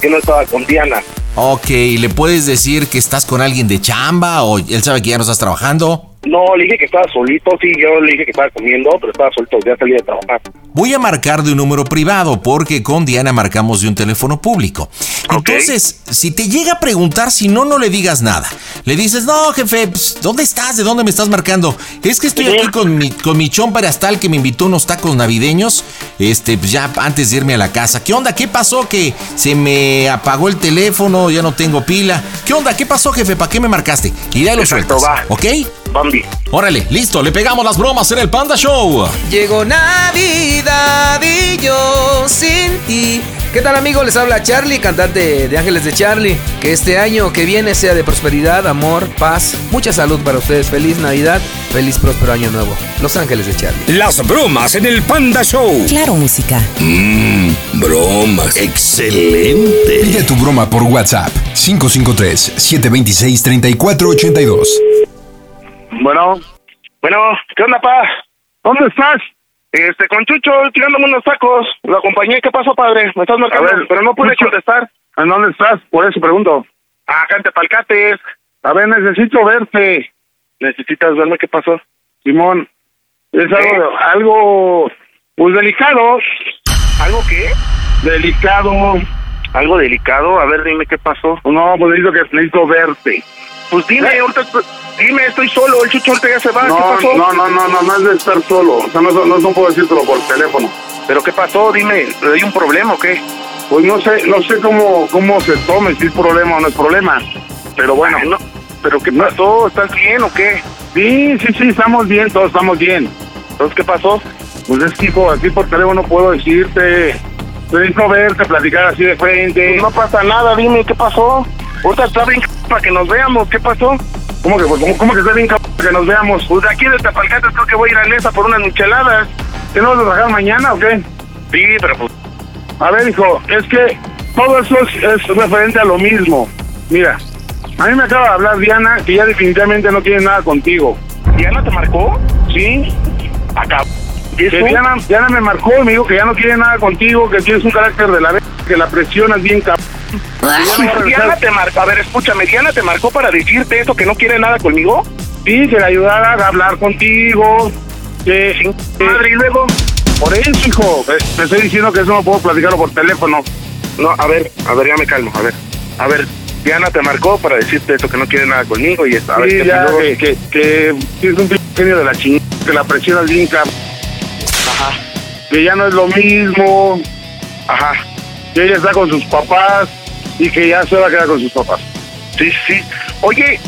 Que no estaba con Diana. Ok, ¿le puedes decir que estás con alguien de chamba o él sabe que ya no estás trabajando? No, le dije que estaba solito, sí, yo le dije que estaba comiendo, pero estaba solito, ya salí de trabajar. Voy a marcar de un número privado porque con Diana marcamos de un teléfono público. Entonces, si te llega a preguntar, si no, no le digas nada. Le dices, no, jefe, pues, ¿dónde estás? ¿De dónde me estás marcando? Es que estoy aquí con mi, con mi chompa Erastal que me invitó unos tacos navideños, este, pues ya antes de irme a la casa. ¿Qué onda? ¿Qué pasó? Que se me apagó el teléfono, ya no tengo pila. ¿Qué onda? ¿Qué pasó, jefe? ¿Para qué me marcaste? Y lo Perfecto, sueltas. va. ¿Ok? Bambi. Órale, listo, le pegamos las bromas en el Panda Show. Llegó Navidad y yo sin ti. ¿Qué tal amigos? Les habla Charlie, cantante de Ángeles de Charlie. Que este año que viene sea de prosperidad, amor, paz, mucha salud para ustedes. Feliz Navidad, feliz próspero año nuevo. Los Ángeles de Charlie. Las bromas en el Panda Show. Claro Música. Mmm, bromas. Excelente. Pide tu broma por WhatsApp 553-726-3482. Bueno. Bueno, ¿qué onda, pa? ¿Dónde estás? Este, con Chucho, tirándome unos tacos. Lo acompañé. ¿Qué pasó, padre? Me estás marcando, A ver, pero no pude Chucho. contestar. ¿En dónde estás? Por eso pregunto. Acá en Tepalcates. A ver, necesito verte. ¿Necesitas verme qué pasó? Simón, es ¿Qué? algo, algo, pues delicado. ¿Algo qué? Delicado. ¿Algo delicado? A ver, dime qué pasó. No, pues necesito, que, necesito verte. Pues dime, ¿Eh? ahorita, dime, estoy solo. El Chucho ahorita ya se va. No, ¿Qué pasó? no, no, no, no, no es de estar solo. O sea, no, no, no puedo decírtelo por teléfono. ¿Pero qué pasó? Dime, ¿hay un problema o qué? Pues no sé, no sé cómo, cómo se tome, si es problema o no es problema. Pero bueno, Ay, no. ¿Pero qué pasó? ¿Estás bien o qué? sí, sí, sí, estamos bien, todos estamos bien. Entonces, ¿qué pasó? Pues es que, hijo, aquí por teléfono no puedo decirte. Necesito verte, platicar así de frente. Pues no pasa nada, dime, ¿qué pasó? Ahorita está bien para que nos veamos, ¿qué pasó? ¿Cómo que, cómo, cómo que está bien cabrón que nos veamos? Pues de aquí de Tapalcates creo que voy a ir a Nesa por unas micheladas. ¿Que no vas a trabajar mañana o qué? Sí, pero pues... A ver, hijo, es que todo eso es, es referente a lo mismo. Mira, a mí me acaba de hablar Diana que ya definitivamente no quiere nada contigo. ¿Diana te marcó? ¿Sí? Acá. ¿Y Que eso? Diana, Diana me marcó y me dijo que ya no quiere nada contigo, que tienes un carácter de la vez, que la presionas bien cabrón. Que Diana te marcó, a ver, escúchame, Diana te marcó para decirte eso, que no quiere nada conmigo. Sí, que le ayudara a hablar contigo. Que, que- Madre, y luego... por eso, hijo, eh, te estoy diciendo que eso no puedo platicarlo por teléfono. No, a ver, a ver, ya me calmo, a ver. A ver, Diana te marcó para decirte eso, que no quiere nada conmigo y eso. A ver, Sí, ¿qué ya, luego? que, que, que tienes un pinche genio de la chingada, que la presionas bien cabrón. Ajá, que ya no es lo mismo, ajá. que ella está con sus papás y que ya se va a quedar con sus papás. Sí, sí. Oye,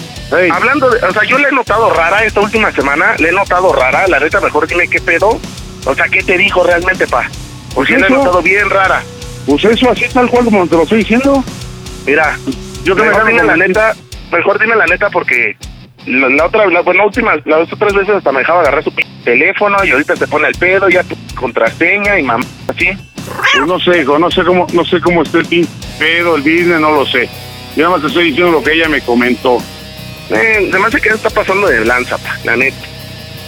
hablando de, o sea, yo le he notado rara esta última semana, le he notado rara, la neta mejor dime qué pedo. O sea, ¿qué te dijo realmente, pa? Porque Pues le he eso. notado bien rara. pues eso así tal cual como te lo estoy diciendo. Mira, Yo que me la neta, mejor dime la neta porque la, la otra, la, bueno, última, las otras veces hasta me dejaba agarrar su teléfono y ahorita te pone el pedo, ya tu contraseña y mamá, así. Pues no sé, hijo, no sé cómo, no sé cómo esté el pedo, el business, no lo sé. Yo nada más te estoy diciendo lo que ella me comentó. Eh, además de que está pasando de lanza, pa, la neta.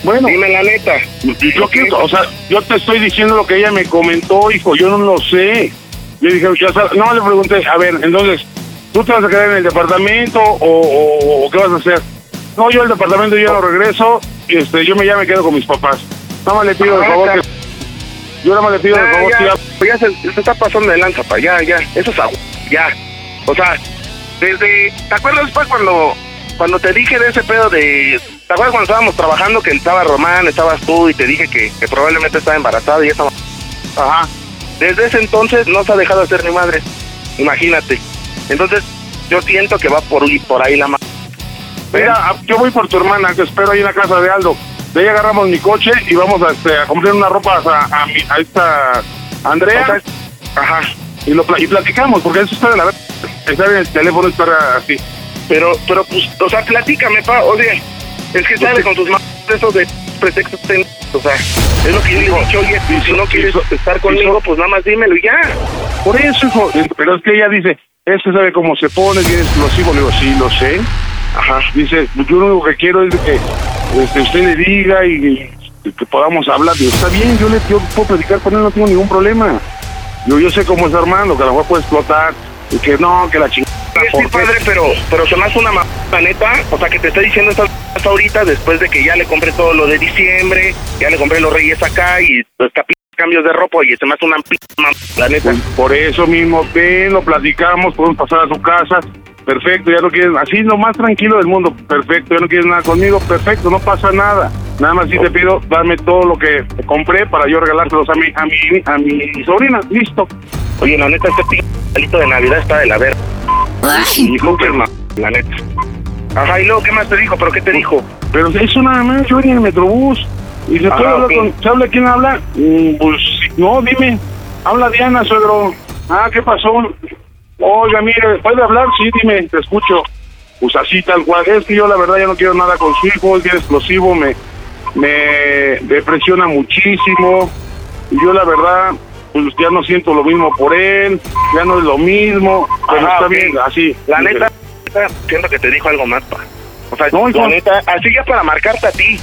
Bueno, Dime la neta. yo quiero, o sea, yo te estoy diciendo lo que ella me comentó, hijo, yo no lo sé. Yo dije, ya sabes, no le pregunté, a ver, entonces, ¿tú te vas a quedar en el departamento o, o- o qué vas a hacer? No, yo el departamento yo no regreso, este, yo me ya me quedo con mis papás. Nada más le pido de favor que, yo nada más le pido de favor ya, que ya, ya se, se está pasando de lanza, pa, ya, ya, eso es agua, ya. O sea, desde, ¿te acuerdas pa cuando, cuando te dije de ese pedo de, ¿te acuerdas cuando estábamos trabajando que estaba Román, estabas tú y te dije que, que probablemente estaba embarazada y esa ajá, Desde ese entonces no se ha dejado de ser mi madre, imagínate. Entonces, yo siento que va por, por ahí la madre. Mira, yo voy por tu hermana, te espero ahí en la casa de Aldo. De ahí agarramos mi coche y vamos a, este, a comprar una ropa a, a, mi- a esta Andrea O sea, ajá, y, lo, y platicamos, porque eso está de la verdad. Estar en el teléfono, estar así. pero, pero pues, o sea, platícame, pa, oye, es que sale con tus manos esos de pretextos, o sea, es lo que yo dicho, oye, si no quieres estar conmigo, pues nada más dímelo y ya. Por eso, hijo, pero es que ella dice, este sabe cómo se pone, bien explosivo. Le digo, sí, lo sé. Ajá. Dice, yo lo único que quiero es que este, usted le diga y, y que podamos hablar. Digo, está bien, yo le yo puedo platicar con él, no tengo ningún problema. Yo, yo sé cómo es Armando, que a lo mejor puede explotar, y que no, que la chingada, Sí, sí, padre, pero, pero se me hace una ma- la neta, o sea, que te está diciendo estas ahorita después de que ya le compré todo lo de diciembre, ya le compré los reyes acá y los capi- cambios de ropa y se me hace una p- la neta. Pues, por eso mismo, ven, lo platicamos, podemos pasar a su casa. Perfecto, ya no quieren, así lo más tranquilo del mundo. Perfecto, ya no quieres nada conmigo. Perfecto, no pasa nada. Nada más sí te pido, dame todo lo que compré para yo regalárselos a mi, a mi, a mi sobrina. Listo. Oye, la neta, este p palito de Navidad está de la verga. Dijo que La neta. Ajá, y luego, ¿qué más te dijo? ¿Pero qué te dijo? Pero eso nada más, yo venía en el metrobús. Y se puede hablar con. ¿Se habla quién habla? Mm, pues no, dime. Habla Diana, suegro. Ah, ¿qué pasó? Oiga, mire, ¿puede hablar? Sí, dime, te escucho. Pues así tal cual. Es que yo la verdad ya no quiero nada con su hijo, es bien explosivo, me, me depresiona muchísimo. Y yo la verdad, pues ya no siento lo mismo por él, ya no es lo mismo. Pero Ajá, está bien, así. La neta, siento que te dijo algo más, pa. O sea, No, la neta, así ya para marcarte a ti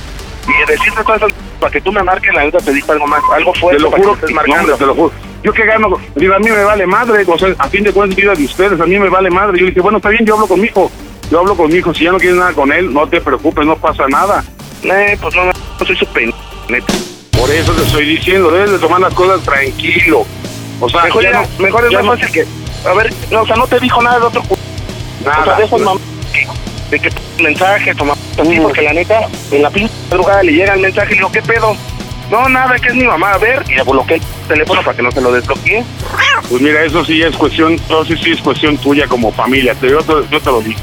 y decirte esas para que tú me marques, la te dijo algo más, algo Te fuerte lo para juro, que no, marcando. te lo juro. Yo que gano, digo, a mí me vale madre, o sea, a fin de cuentas, vida de ustedes, a mí me vale madre. Yo dije, bueno, está bien, yo hablo con mi hijo, yo hablo con mi hijo, si ya no quieres nada con él, no te preocupes, no pasa nada. Eh, pues no, no, soy su pen, neta. Por eso te estoy diciendo, debes de tomar las cosas tranquilo. O sea, mejor, ya no- mejor es más no- fácil que, a ver, no, o sea, no te dijo nada de otro cu- Nada. O sea, de esos mam- que, de que mensaje, toma así, porque la neta, en la pinche madrugada le llega el mensaje y le digo, ¿qué pedo? No, nada, que es mi mamá, a ver, y le bloqueé el teléfono para que no se lo desbloquee. Pues mira, eso sí es cuestión, eso sí, sí es cuestión tuya como familia, te, yo, te, yo te lo digo.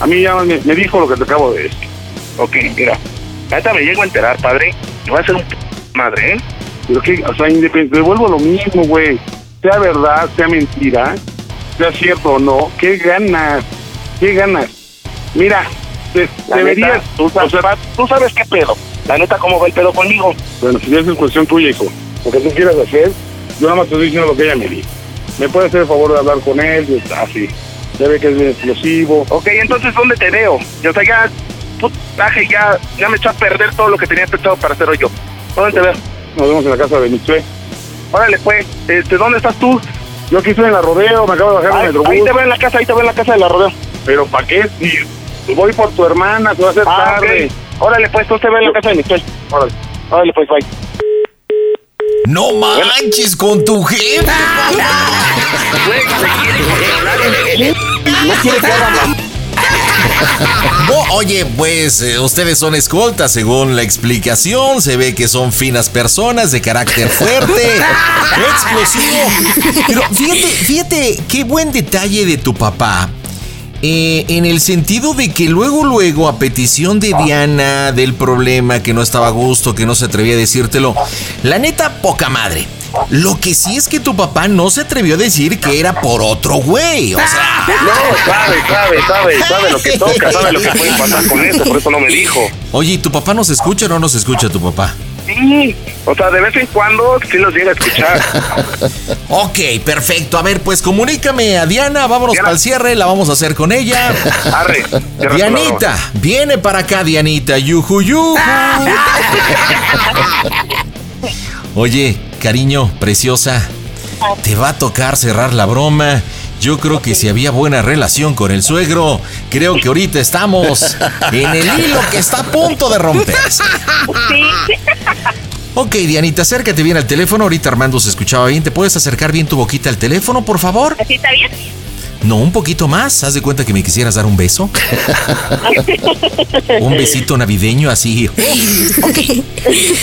A mí ya me, me dijo lo que te acabo de decir. Ok, mira, neta me llego a enterar, padre, y voy a ser un p madre, ¿eh? Pero que, o sea, independiente, devuelvo lo mismo, güey. Sea verdad, sea mentira, sea cierto o no, ¿qué ganas? ¿Qué ganas? Mira, deberías, neta, tú, o sea, pa- tú sabes qué pedo. La neta, ¿cómo va el pedo conmigo? bueno, si es cuestión tuya, hijo. Lo que tú quieras hacer, yo nada más te estoy diciendo lo que ella me dijo. ¿Me puede hacer el favor de hablar con él? Así. Ya ve que es bien explosivo. Ok, entonces, ¿dónde te veo? Yo, o sea, ya, putaje, ya, ya me echó a perder todo lo que tenía pensado para hacer hoy yo. ¿Dónde te veo? Nos vemos en la casa de Michue. Órale, pues, este, ¿dónde estás tú? Yo aquí estoy en la rodeo, me acabo de bajar del metrobús. ahí te veo en la casa, ahí te veo en la casa de la rodeo. Pero ¿para qué? Voy por tu hermana, te va a hacer Ah, tarde. Órale, pues, tú te veo en la casa de Michelle. Órale. Órale, pues, bye. No manches con tu jefe. No quiere que haga mamá. Bo- oye, pues eh, ustedes son escoltas, según la explicación. Se ve que son finas personas de carácter fuerte, explosivo. Pero fíjate, fíjate qué buen detalle de tu papá. Eh, en el sentido de que luego, luego, a petición de Diana, del problema, que no estaba a gusto, que no se atrevía a decírtelo, la neta, poca madre. Lo que sí es que tu papá no se atrevió a decir que era por otro güey. O sea, <laughs> No, sabe, sabe, sabe, sabe lo que toca, sabe lo que puede pasar con eso, por eso no me dijo. oye, ¿y tu papá nos escucha o no nos escucha tu papá? Sí, o sea, de vez en cuando sí los llega a escuchar. <laughs> Ok, perfecto. A ver, pues comunícame a Diana, vámonos Diana. para el cierre, la vamos a hacer con ella. <laughs> Arre. Dianita, viene para acá, Dianita. Yuju, yuju. <laughs> Oye, cariño, preciosa, te va a tocar cerrar la broma. Yo creo que si había buena relación con el suegro, creo que ahorita estamos en el hilo que está a punto de romperse. Sí. Ok, Dianita, acércate bien al teléfono. Ahorita Armando se escuchaba bien. ¿Te puedes acercar bien tu boquita al teléfono, por favor? ¿Así está bien? No, un poquito más. Haz de cuenta que me quisieras dar un beso. <laughs> un besito navideño así.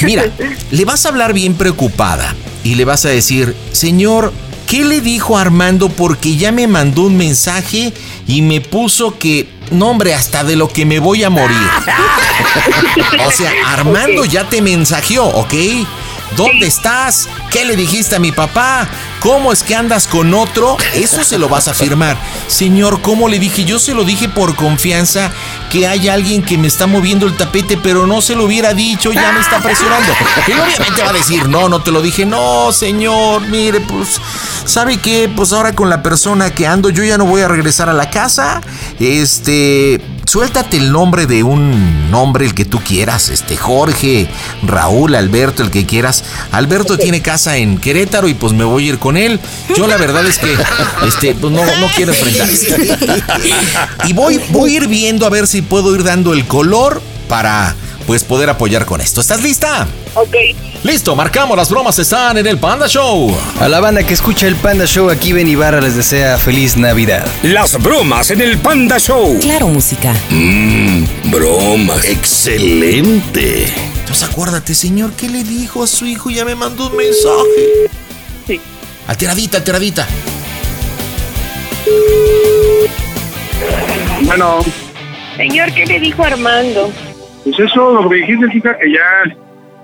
Mira, le vas a hablar bien preocupada y le vas a decir, señor, ¿qué le dijo a Armando? Porque ya me mandó un mensaje y me puso que, no hombre, hasta de lo que me voy a morir. O sea, Armando ya te mensajeó, ¿ok? ¿Dónde estás? ¿Qué le dijiste a mi papá? ¿Cómo es que andas con otro? Eso se lo vas a firmar. Señor, ¿cómo le dije? Yo se lo dije por confianza que hay alguien que me está moviendo el tapete, pero no se lo hubiera dicho, ya me está presionando. Él obviamente va a decir, no, no te lo dije. No, señor, mire, pues, ¿sabe qué? Pues ahora con la persona que ando, yo ya no voy a regresar a la casa. Este, suéltate el nombre de un nombre, el que tú quieras, este Jorge, Raúl, Alberto, el que quieras. Alberto tiene casa en Querétaro y pues me voy a ir con él. Yo la verdad es que este, pues no, no quiero enfrentarse. <laughs> Y voy, voy a ir viendo a ver si puedo ir dando el color para pues poder apoyar con esto. ¿Estás lista? Ok. Listo, marcamos, las bromas están en el Panda Show. A la banda que escucha el Panda Show, aquí Ben Ibarra les desea feliz Navidad. Las bromas en el Panda Show. Claro, música. Mmm, bromas. Excelente. Entonces acuérdate, señor, ¿qué le dijo a su hijo? Ya me mandó un mensaje. Sí. Alteradita, alteradita. Bueno, Señor, ¿qué le dijo Armando? Pues eso, lo que me dijiste, chica, que ya,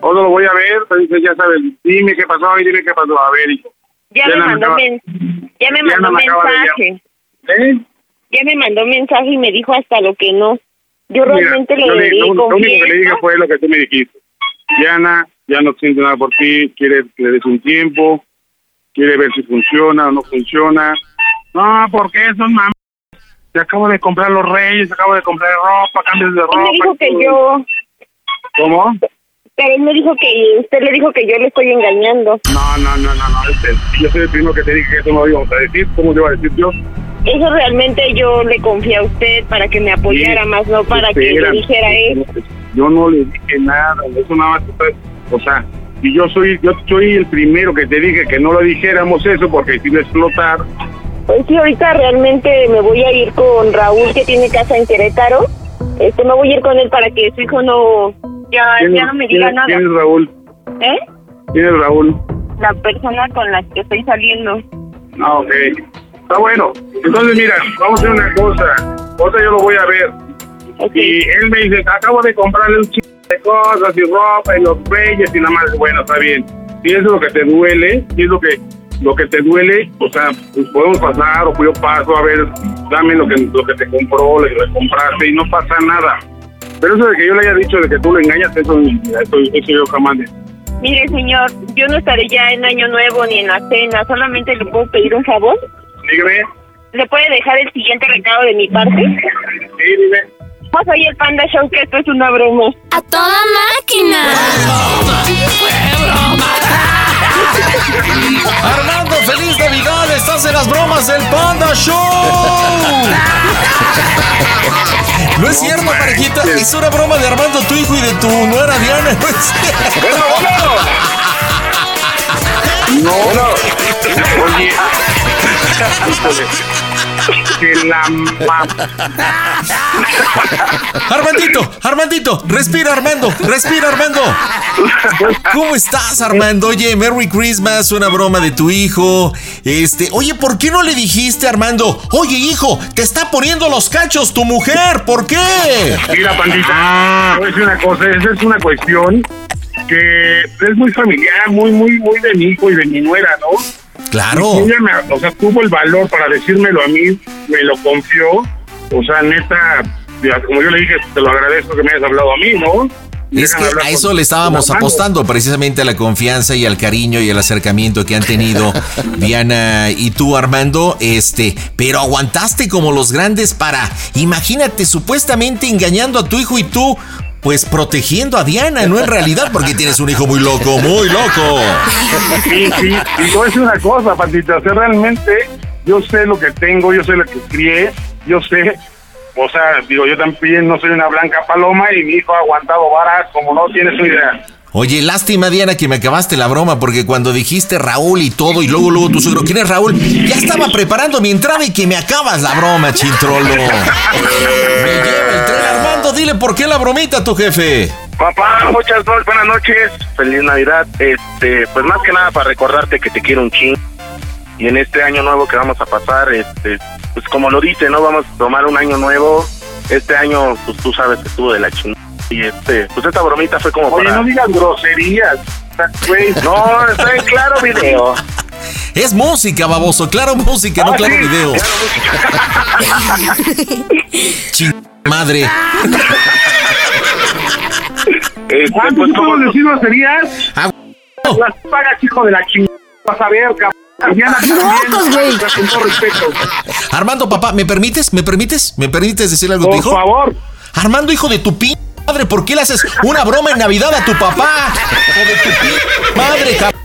todo lo voy a ver, pues dice, ya sabes, dime qué pasó y dime qué pasó. A ver, hijo. Ya, Ya me no mandó, acaba- men- ya me ya mandó no me acaba de mensaje. ¿Eh? Ya me mandó mensaje y me dijo hasta lo que no. Yo realmente le le- lo, lo único que le dije fue lo que tú me dijiste. Diana ya no siente nada por ti, quiere que le des un tiempo, quiere ver si funciona o no funciona. No, porque eso, mamá. Te acabo de comprar los reyes, te acabo de comprar ropa, cambios de Él ropa. me dijo que yo, ¿Cómo? pero él me dijo que usted le dijo que yo le estoy engañando. No, no, no, no, no. este, yo soy el primero que te dije que eso no lo íbamos a decir. ¿Cómo te iba a decir yo? Eso realmente yo le confié a usted para que me apoyara Sí, más, no para que le dijera eso. Yo no le dije nada, eso nada más. O sea, y yo soy yo soy el primero que te dije que no lo dijéramos eso porque si iba a explotar. Pues sí, ahorita realmente me voy a ir con Raúl que tiene casa en Querétaro. Este, me voy a ir con él para que su hijo no ya, ¿Quién ya no me diga nada. ¿Quién es Raúl? ¿Eh? ¿Quién es Raúl? La persona con la que estoy saliendo. Ah, ok. Está bueno. Entonces, mira, vamos a hacer una cosa. Otra yo lo voy a ver. Y él me dice, acabo de comprarle un chico de cosas y ropa y los reyes y nada más. Bueno, está bien. Si eso es lo que te duele, si es lo que lo que te duele, o sea, pues podemos pasar o yo paso a ver, dame lo que lo que te compró, lo que le compraste y no pasa nada. Pero eso de que yo le haya dicho de que tú le engañas, eso, eso, eso yo jamás. Mire, señor, yo no estaré ya en Año Nuevo ni en la cena. Solamente le puedo pedir un favor. Dígame. ¿Le puede dejar el siguiente recado de mi parte? Sí, dime. Pues soy el Panda Show, que esto es una broma. ¡A toda máquina! <laughs> Armando, feliz Navidad, estás en las bromas del Panda Show. No es cierto, parejita, es una broma de Armando, tu hijo y de tu nuera Diana. No es cierto. No, Oye. La Armandito, Armandito, respira Armando, respira Armando. ¿Cómo estás Armando? Oye, Merry Christmas, una broma de tu hijo. Este, oye, ¿por qué no le dijiste Armando? Oye, hijo, te está poniendo los cachos tu mujer, ¿por qué? Mira, pandita, decir una cosa, esa es una cuestión que es muy familiar, muy, muy, muy de mi hijo y de mi nuera, ¿no? Claro. Ella me- o sea, tuvo el valor para decírmelo a mí, me lo confió, o sea, neta, como yo le dije, te lo agradezco que me hayas hablado a mí, ¿no? Es que a eso le estábamos apostando, precisamente a la confianza y al cariño y el acercamiento que han tenido <laughs> Diana y tú, Armando. Este, pero aguantaste como los grandes para, imagínate, supuestamente engañando a tu hijo y tú, pues protegiendo a Diana, no en realidad, porque tienes un hijo muy loco, muy loco. Sí, sí, y a decir una cosa, Patita, o sea, realmente yo sé lo que tengo, yo sé lo que crié, yo sé, o sea, digo, yo también no soy una blanca paloma y mi hijo ha aguantado varas como no tienes una idea. Oye, lástima, Diana, que me acabaste la broma, porque cuando dijiste Raúl y todo, y luego, luego tu suegro, ¿quién es Raúl? Ya estaba preparando mi entrada y que me acabas la broma, chintrolo. <laughs> Me lleva el tren, Armando, dile por qué la bromita tu jefe. Papá, muchas buenas noches, feliz Navidad. Este, pues más que nada para recordarte que te quiero un ching. Y en este año nuevo que vamos a pasar, este, pues como lo dice, no vamos a tomar un año nuevo. Este año, pues tú sabes que estuvo de la chingada. Y este, pues esta bromita fue como Oye, para. no digas groserías, güey. No, está en claro <laughs> video. Es música, baboso, claro música, no Ah, claro sí, video. <laughs> Ching madre. Este, ¿Cuántos pues, como- decir groserías? Ah, Las pagas, hijo de la chingada, vas a ver, cabrón. Locos, güey. o sea, con todo respeto. Armando, papá, ¿me permites? ¿Me permites? ¿Me permites decirle algo a tu Por hijo? favor. Armando, hijo de tu pi madre, ¿por qué le haces una broma en Navidad a tu papá? Hijo de tu pi madre, cabrón.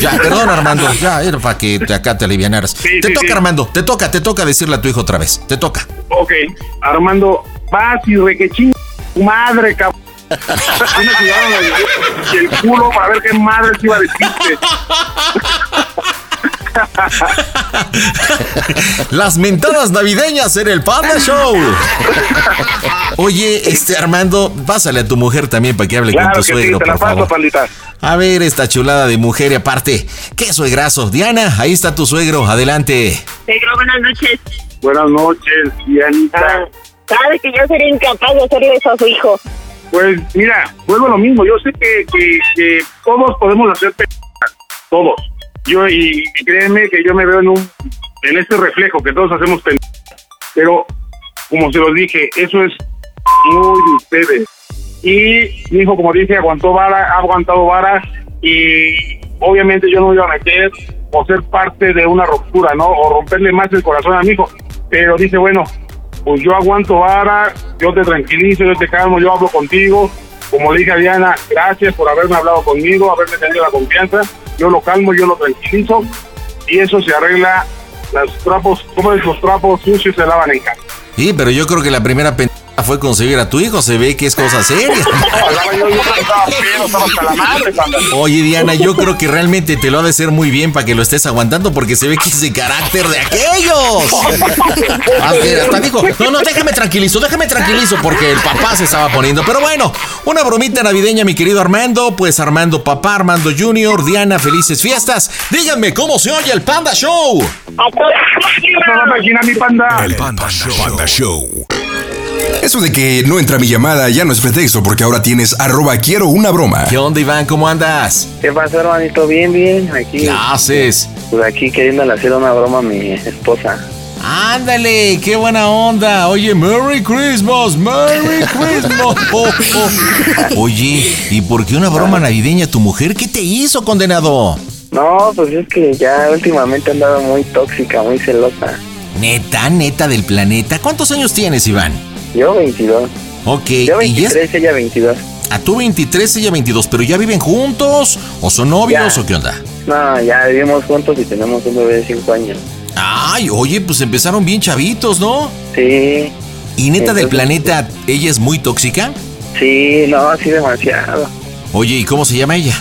Ya, perdón, Armando. Ya, era para que te- acá te alivianaras. Sí, te sí, toca, sí. Armando. Te toca, te toca decirle a tu hijo otra vez. Te toca. Ok, Armando, vas y re que ching tu madre, cabrón. Tiraron el, el culo para ver qué madre te iba a decirte. <laughs> Las mentadas navideñas en el Panda Show. Oye, este Armando, pásale a tu mujer también para que hable Claro con que tu sí, suegro, te la por paso, favor. pandita. A ver esta chulada de mujer y aparte, qué suegrazo. Diana, ahí está tu suegro, adelante. Buenas noches. Buenas noches, Dianita. Ah, sabe que yo sería incapaz de hacerle eso a su hijo. Pues mira, vuelvo a lo mismo. Yo sé que, que, que todos podemos hacer pendejadas, todos. Yo y, y créeme que yo me veo en un en este reflejo que todos hacemos. Pero como se los dije, eso es muy de ustedes. Y mi hijo, como dije, aguantó vara, ha aguantado vara y obviamente yo no me iba a meter o ser parte de una ruptura, ¿no? O romperle más el corazón a mi hijo. Pero dice, bueno, pues yo aguanto vara, yo te tranquilizo, yo te calmo, yo hablo contigo. Como le dije a Diana, gracias por haberme hablado conmigo, haberme tenido la confianza. Yo lo calmo, yo lo tranquilizo y eso se arregla. Los trapos, como los trapos sucios se lavan en casa. Sí, pero yo creo que la primera fue concebir a tu hijo. Se ve que es cosa seria. <laughs> Oye, Diana, yo creo que realmente te lo ha de ser muy bien para que lo estés aguantando porque se ve que es de carácter de aquellos. Ah, que hasta dijo, no, no, déjame tranquilizo, déjame tranquilizo porque el papá se estaba poniendo. Pero bueno, una bromita navideña, mi querido Armando. Pues Armando papá, Armando Junior, Diana, felices fiestas. Díganme cómo se oye el Panda Show. Mi panda. El Panda Show. Eso de que no entra mi llamada ya no es pretexto porque ahora tienes arroba quiero una broma. ¿Qué onda, Iván? ¿Cómo andas? ¿Qué pasó, hermanito? Bien, bien. Aquí, ¿Qué haces? pues aquí queriéndole hacer una broma a mi esposa. Ándale, qué buena onda. Oye, Merry Christmas, Merry <laughs> Christmas. Oh, oh. Oye, ¿y por qué una broma navideña a tu mujer? ¿Qué te hizo, condenado? No, pues es que ya últimamente he andado muy tóxica, muy celosa. Neta, neta del planeta. ¿Cuántos años tienes, Iván? Yo 22. Ok, Yo y es 23, ella 22. a tú 23, ella 22, pero ya viven juntos o son novios Ya. o qué onda? No, ya vivimos juntos y tenemos un bebé de 5 años. Ay, oye, pues empezaron bien chavitos, ¿no? Sí, Y neta del planeta, ¿ella es muy tóxica? sí, no, sí demasiado. Oye, ¿y cómo se llama ella?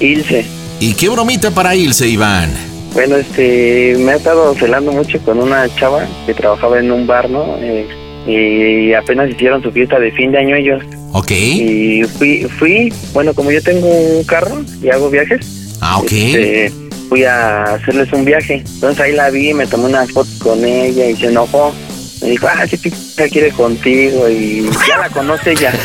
Ilse. ¿Y qué bromita para Ilse, Iván? Bueno, este, me ha estado celando mucho con una chava que trabajaba en un bar, ¿no? Eh, y apenas hicieron su fiesta de fin de año ellos. Ok. Y fui, fui, bueno, como yo tengo un carro y hago viajes, Ah, ok. este, fui a hacerles un viaje. Entonces ahí la vi, me tomé una foto con ella y se enojó. Me dijo, ah, sí, ella quiere contigo y ya la conoce ella. <laughs>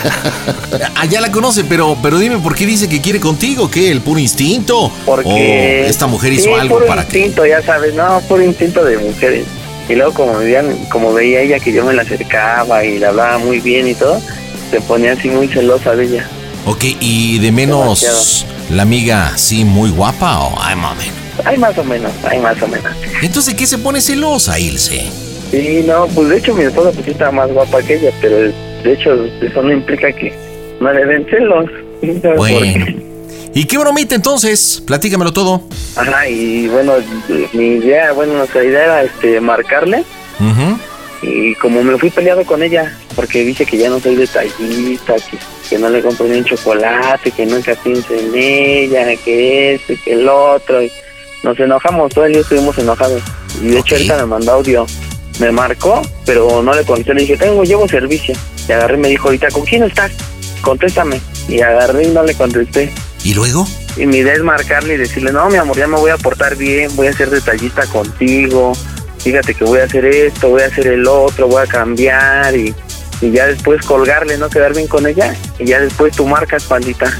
Ah, ya la conoce, pero, pero dime, ¿por qué dice que quiere contigo? ¿Qué? ¿El puro instinto? Porque ¿O esta mujer hizo sí, algo puro para que...? instinto, ya sabes, no, puro instinto de mujeres. Y luego como veían, como veía ella que yo me la acercaba y le hablaba muy bien y todo, se ponía así muy celosa de ella. Ok, y de menos la amiga, sí, muy guapa o ay, mami. Ay, más o menos, ay, más o menos. Entonces, ¿qué se pone celosa, Ilse? Sí, no, pues de hecho mi esposa pues está más guapa que ella, pero de hecho eso no implica que no le den celos. <laughs> Bueno. ¿Y qué bromita entonces? Platícamelo todo. Ajá, y bueno, mi idea, bueno, nuestra idea era este marcarle Ujú. y como me fui peleado con ella, porque dice que ya no soy detallista, que, que no le compro ni un chocolate, que nunca pienso en ella, que esto y que el otro, y nos enojamos, todo el día estuvimos enojados. Y de hecho ahorita me mandó audio, me marcó, pero no le contesté, le dije, tengo, llevo servicio. Y agarré y me dijo, ahorita, ¿con quién estás? Contéstame. Y agarré y no le contesté. ¿Y luego? Y mi idea es marcarle y decirle, no, mi amor, ya me voy a portar bien, voy a ser detallista contigo, fíjate que voy a hacer esto, voy a hacer el otro, voy a cambiar y, y ya después colgarle, ¿no? Quedar bien con ella y ya después tú marcas, pandita.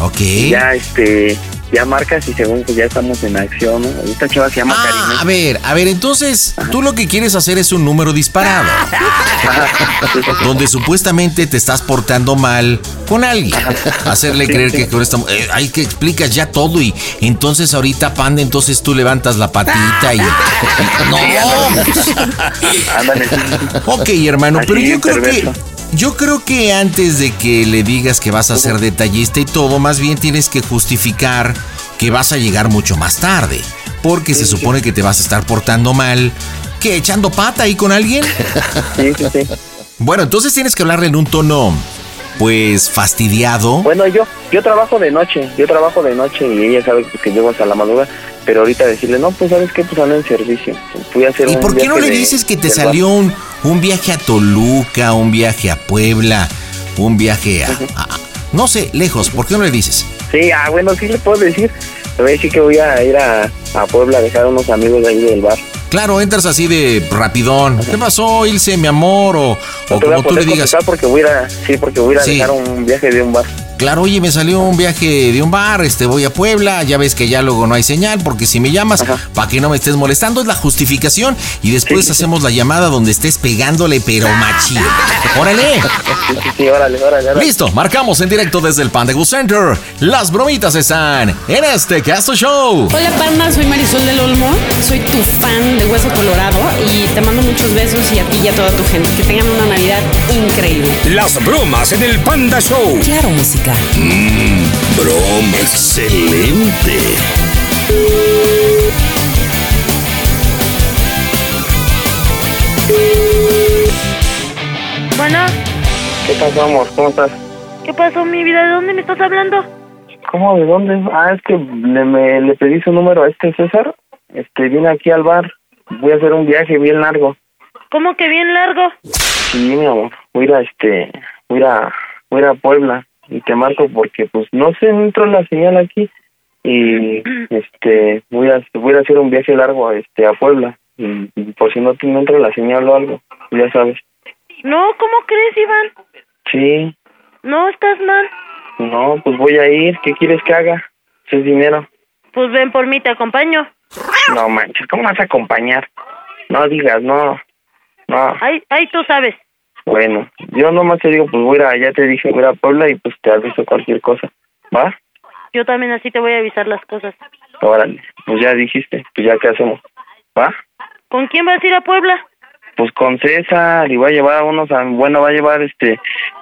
Ok. Y ya, este, ya marcas y según pues ya estamos en acción, ¿no? Esta chava se llama Ah, a ver, a ver, entonces tú lo que quieres hacer es un número disparado. <laughs> donde supuestamente te estás portando mal con alguien. Hacerle creer que con esta eh, hay que explicas ya todo y entonces ahorita panda, entonces tú levantas la patita y <laughs> no. <laughs> Ándale. Ok, hermano, Así pero yo creo que. Yo creo que antes de que le digas que vas a ser detallista y todo, más bien tienes que justificar que vas a llegar mucho más tarde, porque se supone que te vas a estar portando mal, que echando pata ahí con alguien. <laughs> Sí, sí, sí. Bueno, entonces tienes que hablarle en un tono pues fastidiado. Bueno, yo yo trabajo de noche, yo trabajo de noche y ella sabe que llego hasta la madrugada, pero ahorita decirle, no, pues sabes qué, pues ando en servicio. Fui a hacer ¿Y un por qué no le de- dices que te salió un, un viaje a Toluca, un viaje a Puebla, un viaje a, a- no sé, lejos? ¿Por qué no le dices? Sí, ah, bueno, sí le puedo decir. Le voy a decir que voy a ir a, a Puebla a dejar a unos amigos de ahí del bar. Claro, entras así de rapidón. ¿Qué pasó, Ilse, mi amor? O, o No como tú le digas. porque voy a, sí, porque voy a ir a Sí. dejar un viaje de un bar. Claro, oye, me salió un viaje de un bar, este, voy a Puebla, ya ves que ya luego no hay señal, porque si me llamas, para que no me estés molestando, es la justificación, y después hacemos la llamada donde estés pegándole, pero machín. <laughs> ¡Órale! Sí, sí, sí, órale, órale, órale. Listo, marcamos en directo desde el Panda Good Center. Las bromitas están en este Casto Show. Hola Panda, soy Marisol del Olmo, soy tu fan de Hueso Colorado y te mando muchos besos y a ti y a toda tu gente. Que tengan una Navidad increíble. Las bromas en el Panda Show. Claro, música. Mmm, broma. Excelente. Bueno, ¿Qué pasó, amor? ¿Cómo estás? ¿qué pasó, mi vida? ¿De dónde me estás hablando? ¿Cómo? ¿De dónde? Ah, es que le, me, le pedí su número a este César. Este, vine aquí al bar. Voy a hacer un viaje bien largo. ¿Cómo que bien largo? Sí, mi amor. Voy a ir a, este, voy a, voy a, ir a Puebla. Y te marco porque, pues, no sé, no entró la señal aquí. Y, este, voy a, voy a hacer un viaje largo, este, a Puebla. Y, y por si no, te- no entra la señal o algo, ya sabes. No, ¿cómo crees, Iván? Sí, No, estás mal. no, pues voy a ir. ¿Qué quieres que haga? Es dinero. Pues ven por mí, te acompaño. No manches, ¿cómo vas a acompañar? No digas, no. No, Ahí, ahí tú sabes. Bueno, yo nomás te digo, pues voy a, ya te dije, voy a Puebla y pues te aviso cualquier cosa. ¿Va? Yo también así te voy a avisar las cosas. Órale, pues ya dijiste, pues ya qué hacemos. ¿Va? ¿Con quién vas a ir a Puebla? Pues con César y va a llevar a unos, bueno, va a llevar este,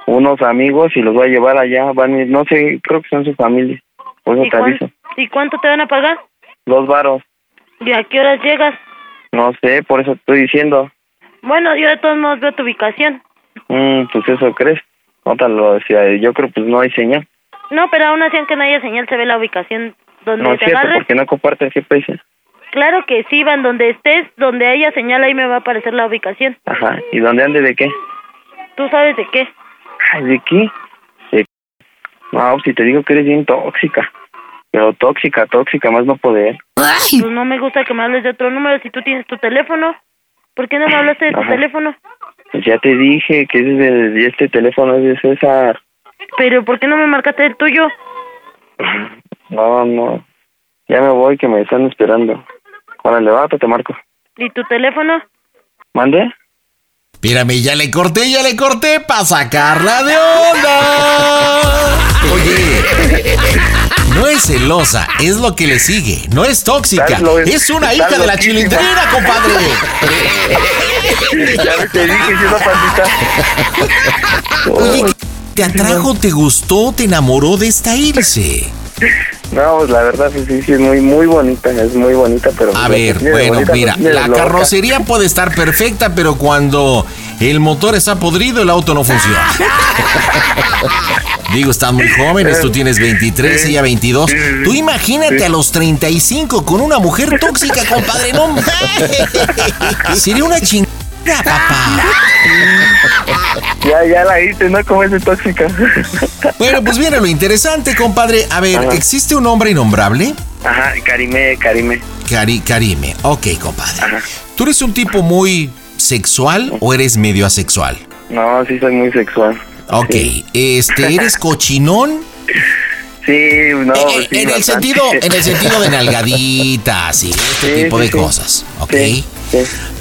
unos amigos y los va a llevar allá, van no sé, creo que son su familia. Por eso ¿Y, te cuán- aviso. ¿Y cuánto te van a pagar? Dos varos, ¿Y a qué horas llegas? no sé, por eso te estoy diciendo. Bueno, yo de todos modos veo tu ubicación. Mm, pues eso crees. No te lo decía, yo creo pues no hay señal. No, pero aún así, aunque no haya señal, se ve la ubicación donde No es te cierto, agarres. porque no comparten GPS. Claro que sí, Iván, donde estés, donde haya señal, ahí me va a aparecer la ubicación. Ajá, ¿y dónde ande de qué? ¿Tú sabes de qué? Ay, ¿de qué? De- No, si te digo que eres bien tóxica. Pero tóxica, tóxica, más no poder. Pues no me gusta que me hables de otro número si tú tienes tu teléfono. ¿Por qué no me hablaste de tu Ajá. teléfono? Pues ya te dije que es de, y este teléfono es de César. Pero ¿por qué no me marcaste el tuyo? <laughs> No, no. Ya me voy, que me están esperando. Órale, va, te marco. ¿Y tu teléfono? ¿Mande? Espérame, ya le corté, ya le corté para sacarla de onda. Oye, no es celosa, es lo que le sigue. No es tóxica, es una hija de la chilindrina, compadre. ya te dije, no, pandita. Oye, ¿te atrajo, te gustó, te enamoró de esta Ilse? No, pues la verdad, sí, sí, sí, es muy, muy bonita, es muy bonita, pero... A ver, bueno, bonita, mira, la loca. carrocería puede estar perfecta, pero cuando el motor está podrido, el auto no funciona. Digo, están muy jóvenes, tú tienes 23, ella 22. Tú imagínate a los 35 con una mujer tóxica, compadre, no. <laughs> Sería una chingada, papá. Ya, ya la hice, ¿no? Como es de tóxica. Bueno, pues viene lo interesante, compadre. A ver, Ajá. ¿existe un hombre innombrable? Ajá, Karime, Karime. Cari, Karime. Ok, compadre. ¿Tú eres un tipo muy sexual o eres medio asexual? No, sí soy muy sexual. Ok, este, ¿eres cochinón? Sí, no, Eh, sí, en, el sentido, en el sentido de <laughs> nalgaditas y este Sí, tipo sí, de cosas, ¿ok?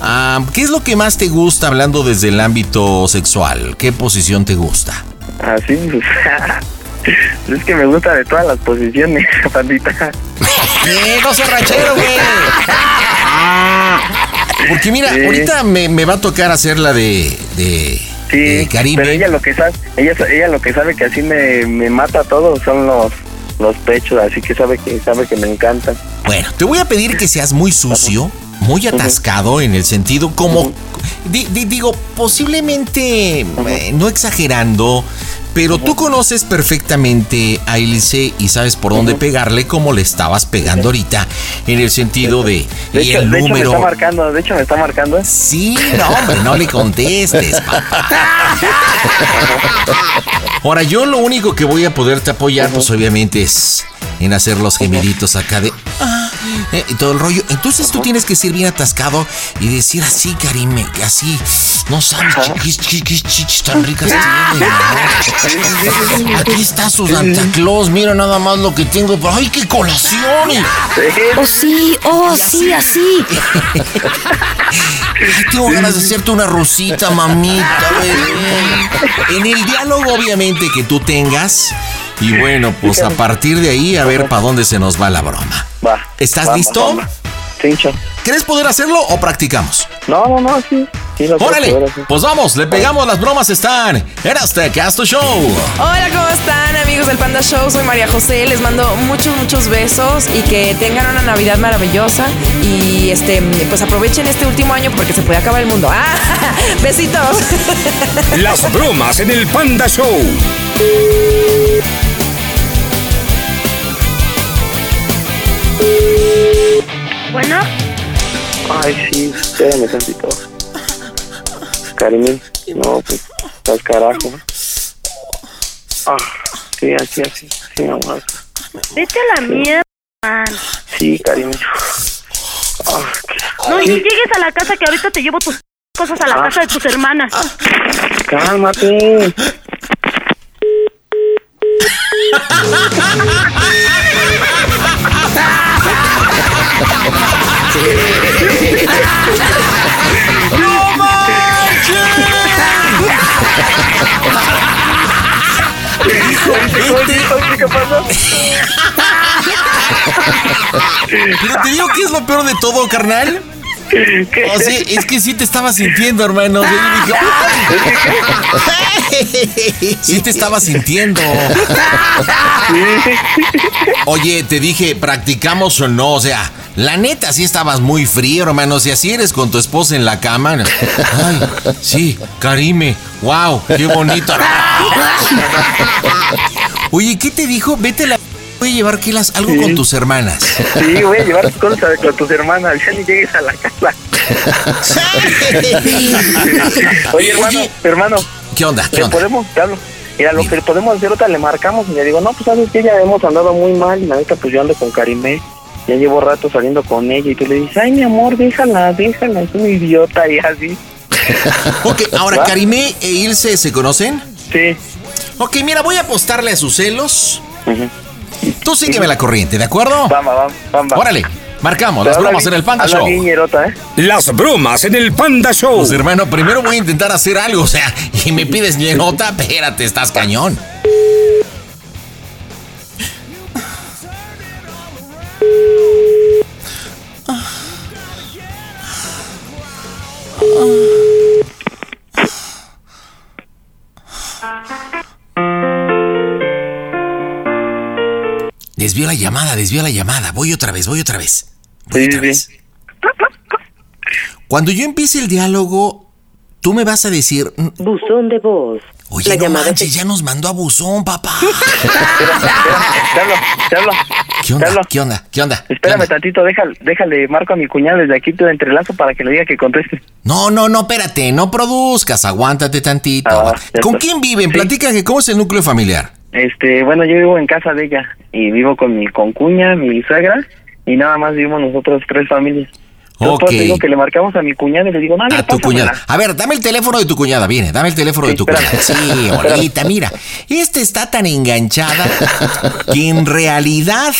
Ah, ¿Qué es lo que más te gusta hablando desde el ámbito sexual? ¿Qué posición te gusta? Así, pues. <laughs> es que me gusta de todas las posiciones, <laughs> pandita. ¡Eh, no seas ranchero, güey! Porque mira, Sí. ahorita me, me va a tocar hacer la de, de, Sí, Caribe. pero ella lo que sabe, ella, ella lo que sabe que así me, me mata todo son los los pechos, así que sabe que sabe que me encantan. Bueno, te voy a pedir que seas muy sucio, muy atascado en el sentido como, di- di- digo, posiblemente, eh, no exagerando, pero tú conoces perfectamente a Ilse y sabes por dónde pegarle como le estabas pegando ahorita, en el sentido de, De y hecho, el de hecho me número. está marcando, de hecho me está marcando. Sí, no, hombre, no le contestes, papá. <laughs> Ahora, yo lo único que voy a poderte apoyar, pues obviamente es en hacer los gemiditos acá de. ah, eh, y todo el rollo. Entonces tú tienes que ser bien atascado y decir así, Karime, que así. No sabes chiquis, chiquis, chichis tan ricas tienen. ¿no? Aquí está su Santa Claus, mira nada más lo que tengo. pero ¡Ay, qué colación! Oh, sí, oh, sí, así. <laughs> Ay, tengo ganas de hacerte una rosita, mamita, bebé. En el diálogo, obviamente, que tú tengas. Y bueno, <laughs> pues a partir de ahí, a ver para dónde se nos va la broma. Va. ¿Estás va, listo? va, va. Cincho. ¿Quieres poder hacerlo o practicamos? No, no, no, sí. sí lo ¡Órale! Pues vamos, le pegamos, las bromas están en este Casto Show. Hola, ¿cómo están amigos del Panda Show? Soy María José, les mando muchos, muchos besos y que tengan una Navidad maravillosa y este, pues aprovechen este último año porque se puede acabar el mundo. <laughs> ¡Ah! ¡Besitos! Las bromas en el Panda Show. Bueno, Ay, sí, espérame tantito. Cariño, no, pues, estás carajo. Ah, sí, así, así, sí, amor. vete a la mierda. man. Sí, cariño. Ah, No, y llegues a la casa que ahorita te llevo tus cosas a la Ah. casa de tus hermanas. cálmate. <laughs> ¡No manches! ¿Qué pasó? Pero te digo que es lo peor de todo, carnal. O sea, es que sí te estaba sintiendo, hermano. O sea, yo dije. Sí te estaba sintiendo. Oye, te dije, ¿practicamos o no? O sea, la neta, sí estabas muy frío, hermano. Si así eres con tu esposa en la cama. Ay, sí, Karime. Wow, qué bonito. <laughs> Oye, ¿qué te dijo? Vete la... Voy a llevar que las algo con tus hermanas. Sí, voy a llevar cosas con tus hermanas. Ya ni llegues a la casa. <laughs> Oye, hermano, hermano. ¿Qué onda? ¿Qué ¿Le onda? podemos, Carlos? Mira, lo que podemos hacer otra le marcamos y le digo, no, pues sabes que ya hemos andado muy mal y la neta pues yo ando con Karimé, ya llevo rato saliendo con ella y tú le dices, ay mi amor, déjala, déjala, es una idiota y así. <laughs> Ok, ahora, ¿Va? Karimé e Ilse, ¿se conocen? Sí. Ok, mira, voy a apostarle a sus celos. Tú sígueme la corriente, ¿de acuerdo? Vamos, vamos, vamos. Órale, marcamos las bromas en el Panda Show. ¿eh? Las bromas en el Panda Show. Pues hermano, primero voy a intentar hacer algo, o sea, y me pides <laughs> ñerota, espérate, estás cañón. Desvió la llamada, desvió la llamada. Voy otra vez, voy otra vez. Voy otra vez. Cuando yo empiece el diálogo, tú me vas a decir. mm, Buzón de voz. Oye, La no llamada manches, ya nos mandó a buzón, papá. <laughs> Carlos, ¿Qué onda? Carlos. ¿Qué onda? ¿Qué onda? espérame tantito, déjale, déjale, marco a mi cuñado desde aquí, te entrelazo para que le diga que conteste. No, no, no, espérate, no produzcas, aguántate tantito. Ah, ¿Con quién viven? Platica que cómo es el núcleo familiar. Este, bueno, yo vivo en casa de ella y vivo con mi concuña, mi suegra y nada más vivimos nosotros tres familias. Yo digo que le marcamos a mi cuñada y le digo, no, A tu cuñada. A ver, dame el teléfono de tu cuñada, viene, dame el teléfono de tu espérame. cuñada. Sí, Olguita, mira. Esta está tan enganchada que en realidad.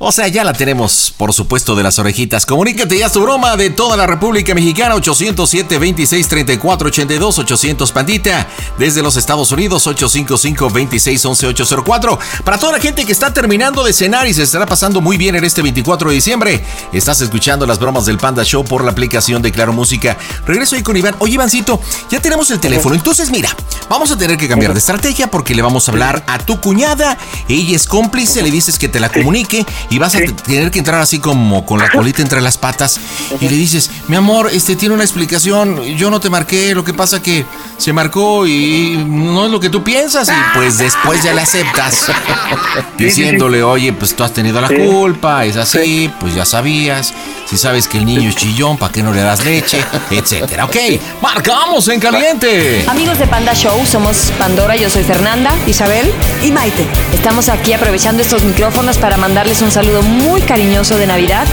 O sea, ya la tenemos, por supuesto, de las orejitas. Comunícate ya su broma de toda la República Mexicana, 807-26-34-82, 800 Pandita. Desde los Estados Unidos, 855-26-11-804. Para toda la gente que está terminando de cenar y se estará pasando muy bien en este 24 de diciembre, estás escuchando las bromas del Panda Show por la aplicación de Claro Música. Regreso ahí con Iván. Oye, Ivancito, ya tenemos el teléfono. Entonces, mira, vamos a tener que cambiar de estrategia porque le vamos a hablar a tu cuñada. Ella es cómplice, le dices que te la comunique y vas a te- tener que entrar así como con la colita entre las patas y le dices, mi amor, este tiene una explicación, yo no te marqué, lo que pasa que se marcó y no es lo que tú piensas y pues después ya le aceptas <laughs> diciéndole, oye, pues tú has tenido la Sí. culpa, es así, pues ya sabías, si sabes que el niño es chillón, ¿para qué no le das leche? Etcétera. Ok, marcamos en caliente. Amigos de Panda Show, somos Pandora, yo soy Fernanda, Isabel y Maite. Estamos aquí aprovechando estos micrófonos para mandarles un saludo muy cariñoso de Navidad.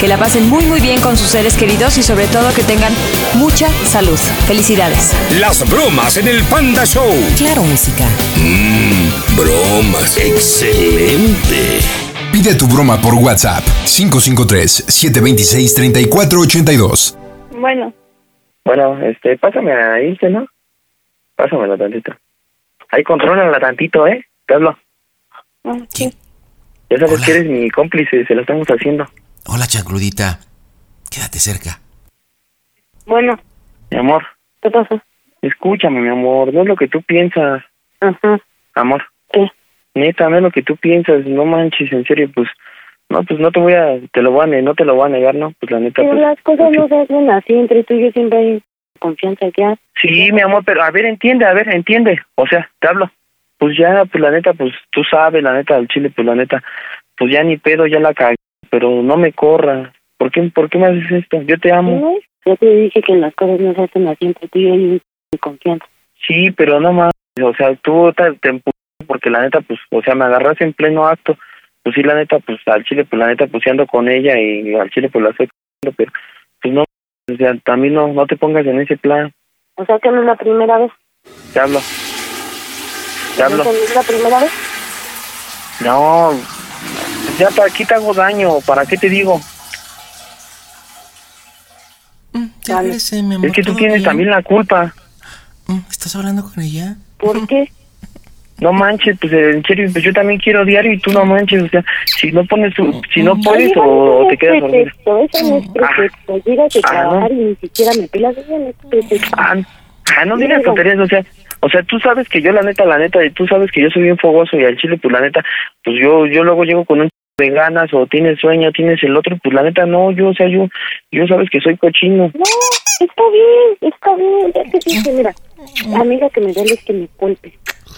Que la pasen muy muy bien con sus seres queridos y sobre todo que tengan mucha salud. Felicidades. Las bromas en el Panda Show. Claro, música. Mmm, bromas. Excelente. Pide tu broma por WhatsApp 553-726-3482. Bueno, Bueno, este, pásame a Ilse, ¿no? Pásamela tantito. Ahí contrólala tantito, ¿eh? Te hablo. ah, sí. Ya sabes que eres mi cómplice, se lo estamos haciendo. Hola, chancludita. Quédate cerca. Bueno, Mi amor, ¿qué pasó? escúchame, mi amor, no es lo que tú piensas. Ajá. Amor. ¿Qué? Neta, no es lo que tú piensas, no manches, en serio, pues, no, pues no te voy a, te lo voy a, no te lo voy a negar, ¿no? Pues la neta, Pero pues, las cosas no se hacen así, entre tú y yo siempre hay confianza ya. Sí, mi amor, pero a ver, entiende, a ver, entiende. O sea, te hablo. Pues ya, pues la neta, pues tú sabes, la neta del chile, pues la neta, pues ya ni pedo, ya la cagué, pero no me corra. ¿Por qué, por qué me haces esto? Yo te amo. Yo te dije que las cosas no se hacen así, entre tú y yo confianza. Sí, pero no más, o sea, tú te, te porque la neta, pues, o sea, me agarras en pleno acto. Pues sí, la neta, pues al chile, pues la neta, pues sí ando con ella y al chile, pues la estoy cagando, pero pues no, o sea, también no, no te pongas en ese plan. O sea que no es la primera vez. Te hablo. Te hablo. ¿No es la primera vez? No, ya para aquí te hago daño, ¿para qué te digo? Vale. Es que tú tienes también la culpa. ¿Estás hablando con ella? ¿Por qué? <laughs> No manches, pues en serio, pues yo también quiero diario y tú no manches, o sea, si no pones tu, si no puedes Amiga, o, no te quedas dormido. eso no es pretexto. Llegas a Ah, trabajar no. y ni siquiera me pelas, eso no es pretexto. Ah, ah, no digas tonterías, o sea, o sea, tú sabes que yo la neta, la neta, y tú sabes que yo soy bien fogoso y al chile, pues la neta, pues yo, yo luego llego con un de ganas o tienes sueño, tienes el otro, pues la neta no, yo, o sea, yo, yo sabes que soy cochino. No, está bien, está bien. Ya te dije, mira, amiga, que me duele que me golpes.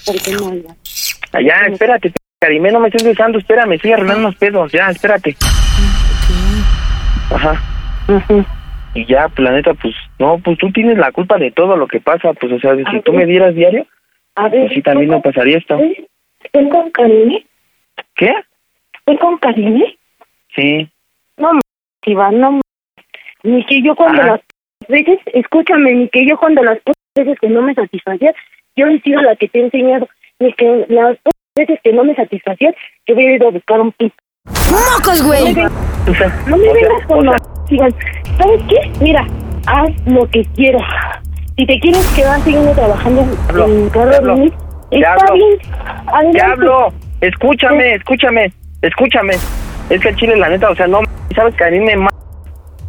Porque no hablas. Allá, espérate, Karime, no me estés besando, espérame, estoy arreglando unos pedos, ya, espérate. Ajá. Y ya, pues la neta, pues, no, pues tú tienes la culpa de todo lo que pasa, pues, o sea, si tú me dieras diario, A ver, pues sí, también no pasaría esto. ¿Estoy con Karine? ¿Qué? ¿Estoy con Karine? Sí. No, m- Iván, no. m- Ni que yo cuando las veces, escúchame, ni que yo cuando las veces que no me satisfacían, yo he sido la que te he enseñado. Ni que las veces que no me satisfacían, yo hubiera ido a buscar un pito. ¡Mocos, güey! No me vengas con. Iván, ¿sabes qué? Mira, haz lo que quieras. Si te quieres quedar siguiendo trabajando en carro de está hablo. bien. Hablo, escúchame, escúchame, escúchame. Es que el chile, la neta, o sea, no, sabes que a mí me ma-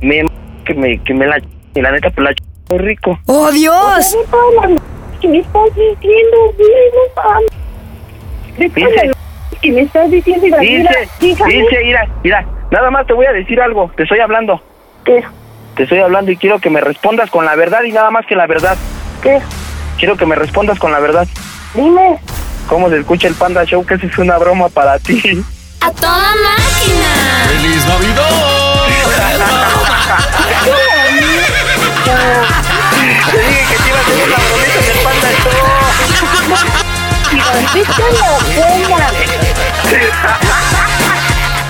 me ma- que me, que me la y la neta, pues la muy rico. ¡Oh, Dios! Que me estás diciendo, güey, no mames. Que me estás diciendo y Dice, mira, dice, mira, mira, nada más te voy a decir algo, te estoy hablando. ¿Qué? Te estoy hablando y quiero que me respondas con la verdad y nada más que la verdad. ¿Qué? Quiero que me respondas con la verdad. Dime. ¿Cómo se escucha el Panda Show? Que esa es una broma para ti. ¡A toda máquina! ¡Feliz <laughs> Te dije que te iba a hacer una bromita en el Panda Show.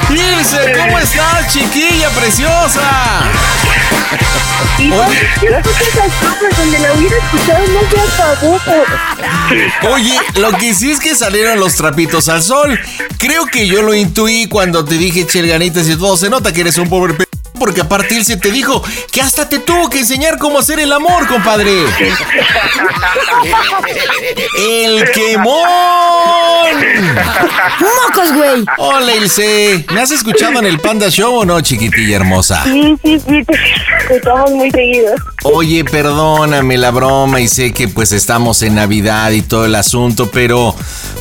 Ilse, ¿cómo estás, chiquilla preciosa? Esas cosas donde la hubiera escuchado no. Oye, lo que sí es que salieron los trapitos al sol. Creo que yo lo intuí cuando te dije chelganitas y todo. Se nota que eres un pobre p porque aparte Ilse te dijo que hasta te tuvo que enseñar cómo hacer el amor, compadre. ¡El quemón! ¡Mocos, güey! Hola, Ilse. ¿Me has escuchado en el Panda Show o no, chiquitilla hermosa? Sí, sí, sí, te escuchamos muy seguido. Oye, perdóname la broma y sé que pues estamos en Navidad y todo el asunto, pero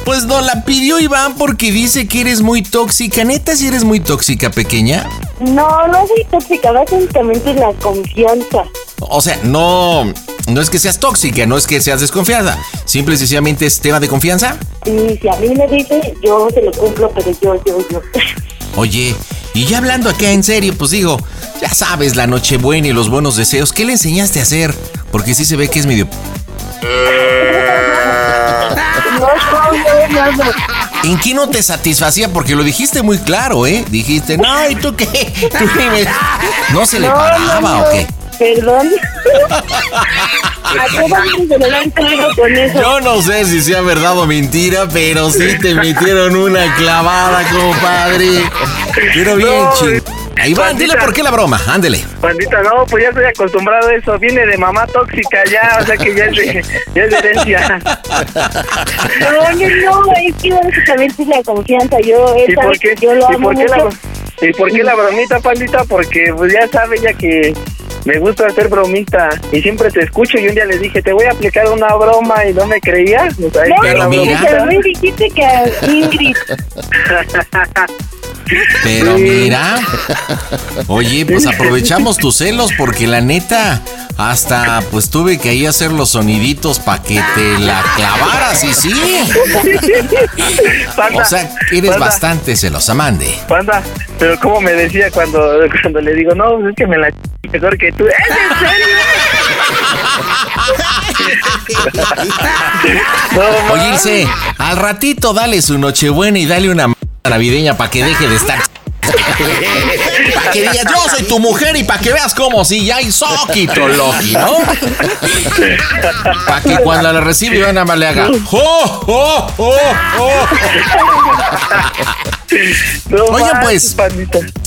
pues no la pidió Iván porque dice que eres muy tóxica. ¿Neta si eres muy tóxica, pequeña? No, no soy tóxica, básicamente la confianza. O sea, no, no es que seas tóxica, no es que seas desconfiada. Simple y sencillamente es tema de confianza. Y si a mí me dice, yo se lo cumplo, pero yo, yo, yo. Oye, y ya hablando acá en serio, pues digo, ya sabes, la Nochebuena y los buenos deseos, ¿qué le enseñaste a hacer? Porque sí se ve que es medio... <laughs> No, no, no, no. ¿En qué no te satisfacía? Porque lo dijiste muy claro, ¿eh? Dijiste, no, ¿y tú qué? <laughs> ¿Tú qué me-?" ¿No se le No, paraba no, no. o qué? Perdón. <laughs> ¿A qué vamos a dar claro con eso? Yo no sé si sea verdad o mentira, pero sí te metieron una clavada, compadre. Pero bien, No, Ahí va, dile por qué la broma, ándele. Bandita, no, pues ya estoy acostumbrado a eso. Viene de mamá tóxica ya, o sea que ya es de, ya es de herencia. No, no, no, es que básicamente es la confianza. Yo, ¿Y esa, por qué? yo lo ¿Y amo por qué la. ¿Y por qué la bromita, pandita? Porque pues ya sabe ya que me gusta hacer bromita y siempre te escucho y un día le dije, te voy a aplicar una broma y no me creías. Pues ahí No, mira. pero no dijiste que a Ingrid. <laughs> Pero mira, <laughs> oye, pues aprovechamos tus celos porque la neta, hasta pues tuve que ahí hacer los soniditos para que te la clavaras y sí. Panda, O sea, eres panda, bastante celosa, mande. Panda, pero como me decía cuando, cuando le digo, no, es que me la mejor que tú. ¿Es en serio? <laughs> No, Oye, Ilse, al ratito dale su nochebuena y dale una navideña para que deje de estar. <laughs> Para que digas, yo soy tu mujer y para que veas cómo si ya hay soquito Loki, ¿no? Para que cuando la recibe nada más le haga. ¡Oh, oh, oh, oh! No Oye, pues.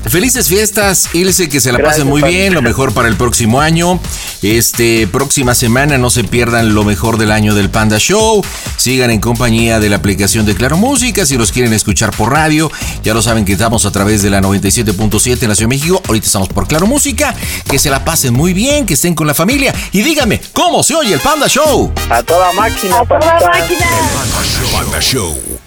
Felices fiestas, Ilse, que se la Gracias, pasen muy bien, lo mejor para el próximo año. Este, próxima semana no se pierdan lo mejor del año del Panda Show. Sigan en compañía de la aplicación de Claro Música si los quieren escuchar por radio. Ya lo saben que estamos a través de la 97.7 en la Ciudad de México. Ahorita estamos por Claro Música. Que se la pasen muy bien, que estén con la familia. Y díganme, ¿cómo se oye el Panda Show? A toda máquina, A toda máquina. Panda Show.